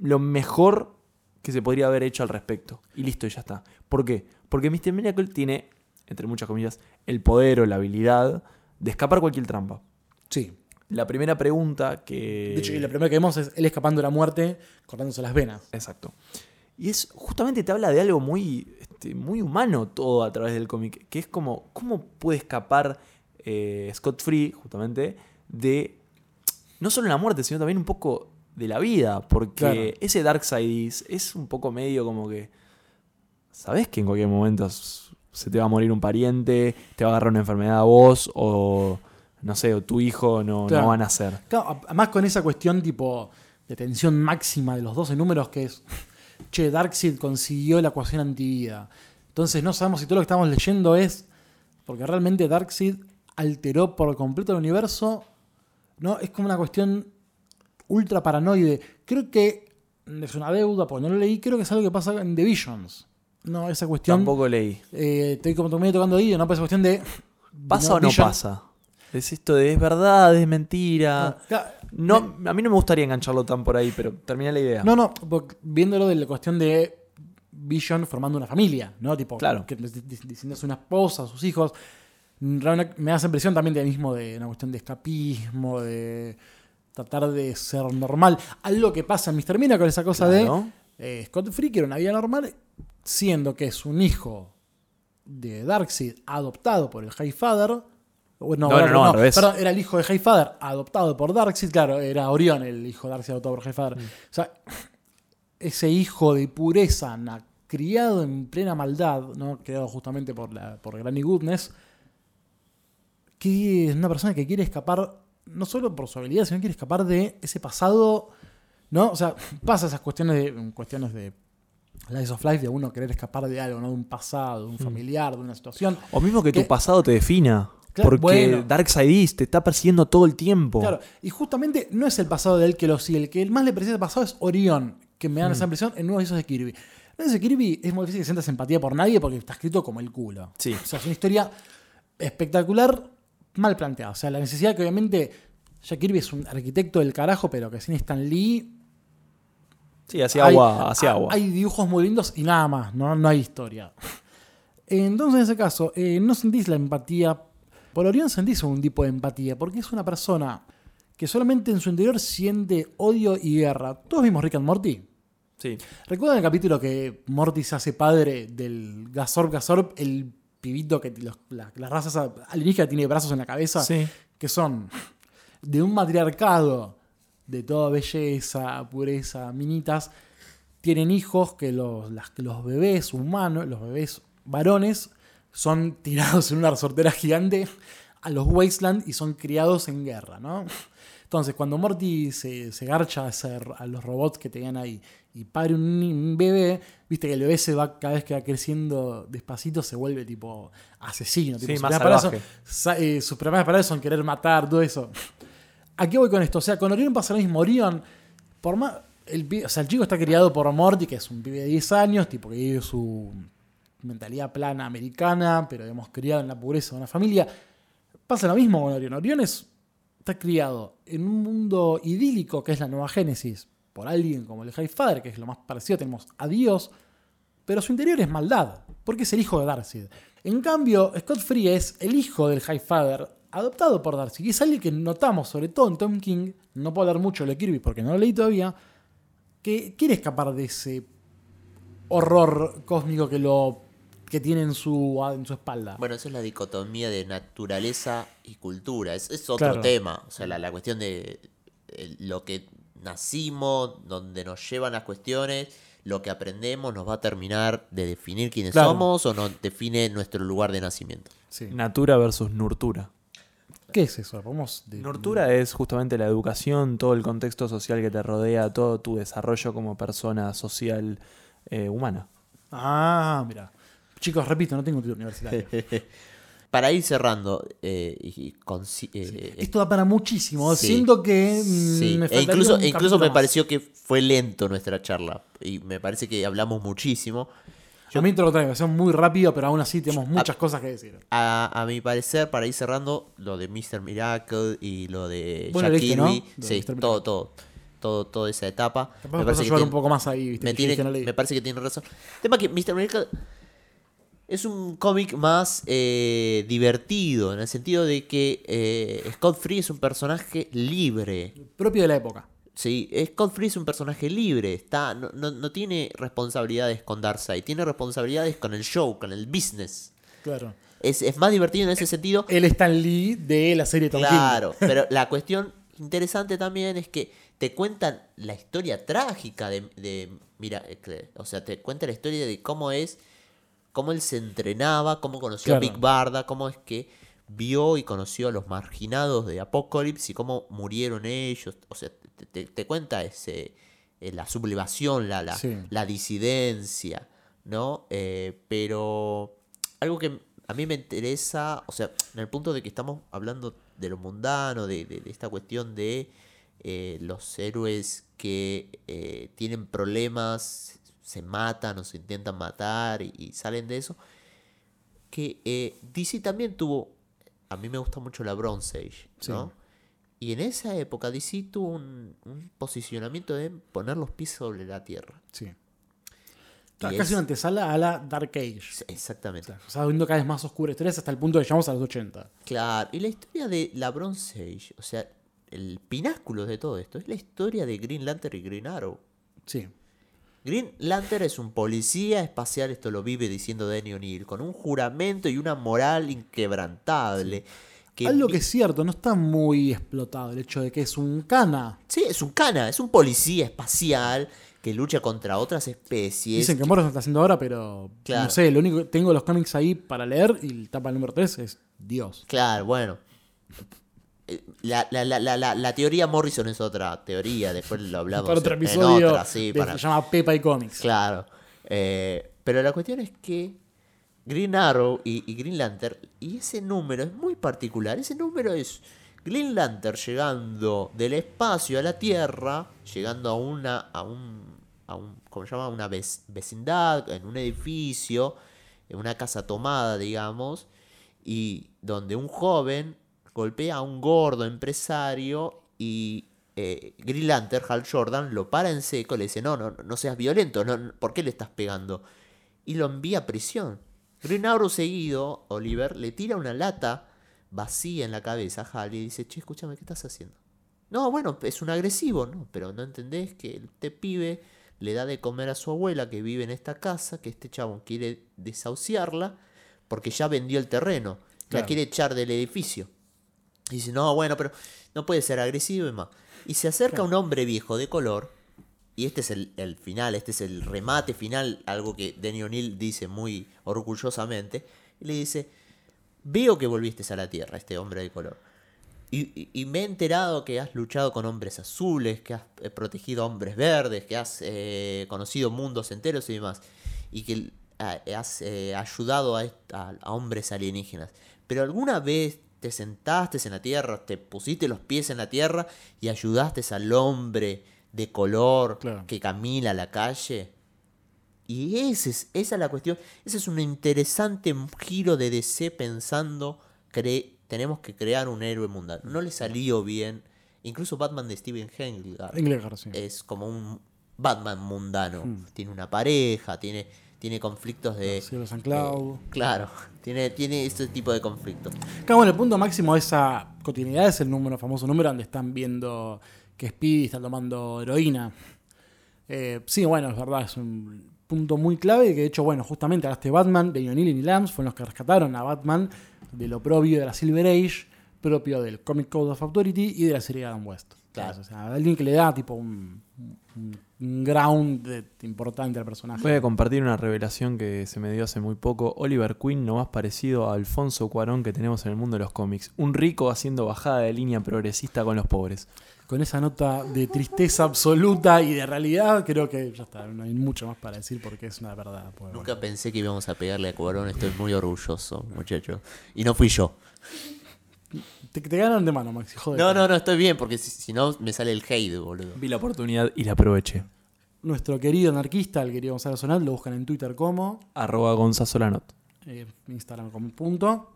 lo mejor que se podría haber hecho al respecto. Y listo, y ya está. ¿Por qué? Porque Mr. Miracle tiene, entre muchas comillas, el poder o la habilidad de escapar cualquier trampa. Sí. La primera pregunta que... De hecho, y lo primero que vemos es él escapando de la muerte, cortándose las venas. Exacto. Y es justamente te habla de algo muy, este, muy humano todo a través del cómic, que es como, ¿cómo puede escapar eh, Scott Free, justamente, de no solo la muerte, sino también un poco de la vida? Porque Claro. ese Darkseid es, es un poco medio como que, ¿sabes que en cualquier momento se te va a morir un pariente, te va a agarrar una enfermedad a vos, o no sé, o tu hijo no, Claro. no va a nacer? Claro, además con esa cuestión tipo de tensión máxima de los 12 números que es, che, Darkseid consiguió la ecuación antivida. Entonces no sabemos si todo lo que estamos leyendo es, porque realmente Darkseid alteró por completo el universo, ¿no? Es como una cuestión ultra paranoide. Creo que es una deuda, porque no lo leí, creo que es algo que pasa en The Visions. No, esa cuestión... Tampoco leí. eh, estoy como medio tocando ahí, ¿no? Pero esa cuestión de... ¿Pasa no, o no Vision- pasa? Es esto de es verdad, es mentira. Claro, No, a mí no me gustaría engancharlo tan por ahí, pero termina la idea. No, no, viéndolo de la cuestión de Vision formando una familia, ¿no? Tipo, Claro. que, dis- diciéndose una esposa, sus hijos. Me hace impresión también de mismo de una cuestión de escapismo, de tratar de ser normal. Algo que pasa en Mr. Miracle, esa cosa Claro. de eh, Scott Free, que era una vida normal, siendo que es un hijo de Darkseid adoptado por el High Father. No, no, no. Perdón, era el hijo de High Father adoptado por Darkseid. Claro, era Orión el hijo de Darkseid adoptado por High Father. Mm. O sea, ese hijo de pureza, criado en plena maldad, ¿no? criado justamente por, la, por Granny Goodness, que es una persona que quiere escapar, no solo por su habilidad, sino que quiere escapar de ese pasado, ¿no? O sea, pasa esas cuestiones de, cuestiones de Lies of Life, de uno querer escapar de algo, ¿no? De un pasado, de un familiar, de una situación. O mismo que Que- tu pasado te defina. Claro, porque bueno. Darkseid te está persiguiendo todo el tiempo. Claro, y justamente no es el pasado de él que lo sigue, el que más le el pasado es Orión, que me dan esa impresión en de esos de Kirby. En ese Kirby es muy difícil que sientas empatía por nadie porque está escrito como el culo. Sí. O sea, es una historia espectacular, mal planteada. O sea, la necesidad que obviamente Jack Kirby es un arquitecto del carajo, pero que sin Stan Lee Sí, hacia hay- agua, hacia hay- agua. Hay dibujos muy lindos y nada más, no, no hay historia. Entonces, en ese caso, eh, no sentís la empatía. Por Orión sentís un tipo de empatía, porque es una persona que solamente en su interior siente odio y guerra. ¿Todos vimos Rick and Morty? Sí. ¿Recuerdan el capítulo que Morty se hace padre del Gazorb Gazorb, el pibito que los- la, la raza alienígena tiene brazos en la cabeza? Sí. que son de un matriarcado de toda belleza, pureza, minitas, tienen hijos que los, las- que los bebés humanos, los bebés varones, son tirados en una resortera gigante a los Wasteland y son criados en guerra, ¿no? Entonces, cuando Morty se, se garcha a, hacer, a los robots que tenían ahí y pare un, bebé, viste que el bebé se va cada vez que va creciendo despacito, se vuelve tipo asesino. tipo, Sí, sus más salvaje. son- eh, sus primeras palabras son querer matar, todo eso. ¿A qué voy con esto? O sea, con Orión pasa lo mismo. Orión, por más. El, o sea, el chico está criado por Morty, que es un pibe de 10 años, tipo que vive su mentalidad plana americana, pero hemos criado en la pobreza de una familia. Pasa lo mismo con Orión. Orión es- está criado en un mundo idílico, que es la Nueva Génesis, por alguien como el High Father, que es lo más parecido, tenemos a Dios, pero su interior es maldad, porque es el hijo de Darcy. En cambio, Scott Free es el hijo del High Father, adoptado por Darcy, que es alguien que notamos, sobre todo en Tom King, no puedo hablar mucho de Kirby porque no lo leí todavía, que quiere escapar de ese horror cósmico que lo que tiene en su, en su espalda. Bueno, eso es la dicotomía de naturaleza y cultura. Es, es otro Claro. tema. O sea, la, la cuestión de eh, lo que nacimos, donde nos llevan las cuestiones, lo que aprendemos nos va a terminar de definir quiénes Claro. somos o nos define nuestro lugar de nacimiento. Sí. Natura versus nurtura. ¿Qué es eso? Vamos de- Nurtura es justamente la educación, todo el contexto social que te rodea, todo tu desarrollo como persona social eh, humana. Ah, mira. Chicos, repito, no tengo título universitario. Para ir cerrando, eh, y conci- eh, Esto da para muchísimo. Sí. Siento que mm, Sí, me e incluso, e incluso me más. pareció que fue lento nuestra charla. Y me parece que hablamos muchísimo. a mí lo traigo, son muy rápido, pero aún así tenemos muchas cosas que decir. A, a mi parecer, para ir cerrando, lo de Mr. Miracle y lo de Bueno, de sí, todo, todo, todo, toda esa etapa. Capaz me a que llevar un tiene- poco más ahí, ¿viste? me, tiene- no parece que tiene razón. El tema que Mr. Miracle es un cómic más eh, divertido, en el sentido de que eh, Scott Free es un personaje libre. Propio de la época. Sí, Scott Free es un personaje libre, está, no, no, no tiene responsabilidades con Darkseid, tiene responsabilidades con el show, con el business. Claro. Es, es más divertido en ese sentido. Él es Stan Lee de la serie Tom King. Claro, pero la cuestión interesante también es que te cuentan la historia trágica de, de mira, eh, o sea, te cuenta la historia de cómo es, cómo él se entrenaba, cómo conoció a. Big Barda, cómo es que vio y conoció a los marginados de Apocalypse y cómo murieron ellos, o sea, te, te- te cuenta ese eh, la sublevación, la, la, Sí. la disidencia, ¿no? Eh, pero algo que a mí me interesa, o sea, en el punto de que estamos hablando de lo mundano, de, de- de esta cuestión de eh, los héroes que tienen problemas, se matan o se intentan matar y, y salen de eso, que eh, DC también tuvo, a mí me gusta mucho la Bronze Age, ¿no? Y en esa época DC tuvo un, un posicionamiento de poner los pies sobre la tierra. Sí. Y Casi es- una antesala a la Dark Age. Exactamente. O sea, viendo cada vez más oscuras historias hasta el punto de que llegamos a los 80. Claro, y la historia de la Bronze Age, o sea, el pináculo de todo esto, es la historia de Green Lantern y Green Arrow. Sí. Green Lantern es un policía espacial, esto lo vive diciendo Danny O'Neill, con un juramento y una moral inquebrantable. Que Algo que es cierto, no está muy explotado el hecho de que es un cana. Sí, es un cana, es un policía espacial que lucha contra otras especies. Dicen que Morrison está haciendo ahora, pero Claro. no sé, lo único que tengo los cómics ahí para leer y el tapa número 3 es Dios. Claro, bueno. La, la, la, la, teoría Morrison es otra teoría, después lo hablamos para otro en- episodio en otra, sí, de- para- se llama Pepa y Comics. Claro. Eh, pero la cuestión es que Green Arrow y, y Green Lantern, y ese número es muy particular. Ese número es Green Lantern llegando del espacio a la Tierra, llegando a una, a un, a un ¿cómo se llama? Una vec- vecindad, en un edificio, en una casa tomada, digamos, y donde un joven golpea a un gordo empresario y eh, Green Lantern, Hal Jordan, lo para en seco, le dice, no, no, no seas violento, no, no, ¿por qué le estás pegando? Y lo envía a prisión. Green Arrow seguido, Oliver, le tira una lata vacía en la cabeza a Hal y dice, che, escúchame, ¿qué estás haciendo? No, bueno, es un agresivo, ¿no? Pero no entendés que este pibe le da de comer a su abuela que vive en esta casa, que este chabón quiere desahuciarla porque ya vendió el terreno, la quiere echar del edificio. Y dice, no, bueno, pero no puede ser agresivo y más. Y se acerca un hombre viejo de color, y este es el, el final, este es el remate final, algo que Danny O'Neill dice muy orgullosamente, y le dice, veo que volviste a la Tierra, este hombre de color. Y, y- y me he enterado que has luchado con hombres azules, que has eh, protegido a hombres verdes, que has eh, conocido mundos enteros y demás. Y que ah, has eh, ayudado a- a hombres alienígenas. Pero alguna vez te sentaste en la tierra, te pusiste los pies en la tierra y ayudaste al hombre de color Claro. que camina a la calle. Y ese es, esa es la cuestión. Ese es un interesante giro de DC pensando que tenemos que crear un héroe mundano. No le salió bien. Incluso Batman de Steven sí. es como un Batman mundano. Tiene una pareja, tiene, tiene conflictos de... Cielo San Clau. eh, claro, tiene, tiene este tipo de conflictos. Claro, bueno, el punto máximo de esa cotidianidad es el número, famoso número donde están viendo que Speedy está tomando heroína. Eh, sí, bueno, es verdad, es un punto muy clave que de hecho, bueno, justamente ahora este Batman de O'Neill y Adams fueron los que rescataron a Batman de lo propio de la Silver Age, propio del Comic Code of Authority y de la serie de Adam West. Claro. O sea, alguien que le da tipo un, un- un ground importante al personaje. Voy a compartir una revelación que se me dio hace muy poco. Oliver Queen no más parecido a Alfonso Cuarón que tenemos en el mundo de los cómics. Un rico haciendo bajada de línea progresista con los pobres. Con esa nota de tristeza absoluta y de realidad, creo que ya está, no hay mucho más para decir porque es una verdad. pues, bueno. Nunca pensé que íbamos a pegarle a Cuarón, estoy muy orgulloso, muchacho. Y no fui yo. Te, te ganaron de mano, Maxi, joder. No, no, no, estoy bien, porque si, si no me sale el hate, boludo. Vi la oportunidad y la aproveché. nuestro querido anarquista, el querido Gonzalo Sonat, lo buscan en Twitter como, Arroba Gonzasolanot. eh, Instagram como punto.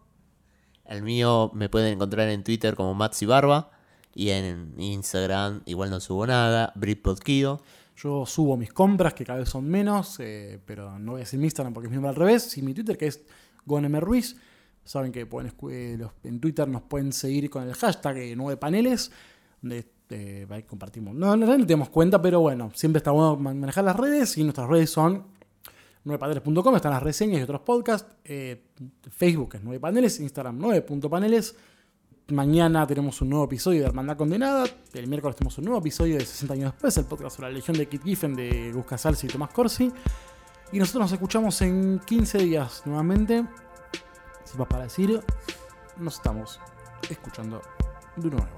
El mío me pueden encontrar en Twitter como Maxi Barba. Y en Instagram igual no subo nada. Britpod Kido. Yo subo mis compras, que cada vez son menos, eh, pero no voy a decir mi Instagram porque es mi nombre al revés. Y mi Twitter, que es Gonm Ruiz. Saben que pueden, eh, en Twitter nos pueden seguir con el hashtag eh, 9 paneles. Donde eh, ahí compartimos. No, no, no tenemos cuenta, pero bueno, siempre está bueno man- manejar las redes. Y nuestras redes son 9paneles.com, están las reseñas y otros podcasts. Eh, Facebook es 9 paneles, Instagram 9.paneles. Mañana tenemos un nuevo episodio de Hermandad Condenada. El miércoles tenemos un nuevo episodio de 60 años después, el podcast sobre la legión de Kit Giffen de Gus Casals y Tomás Corsi. Y nosotros nos escuchamos en 15 días nuevamente. Sin más para decir, nos estamos escuchando de nuevo.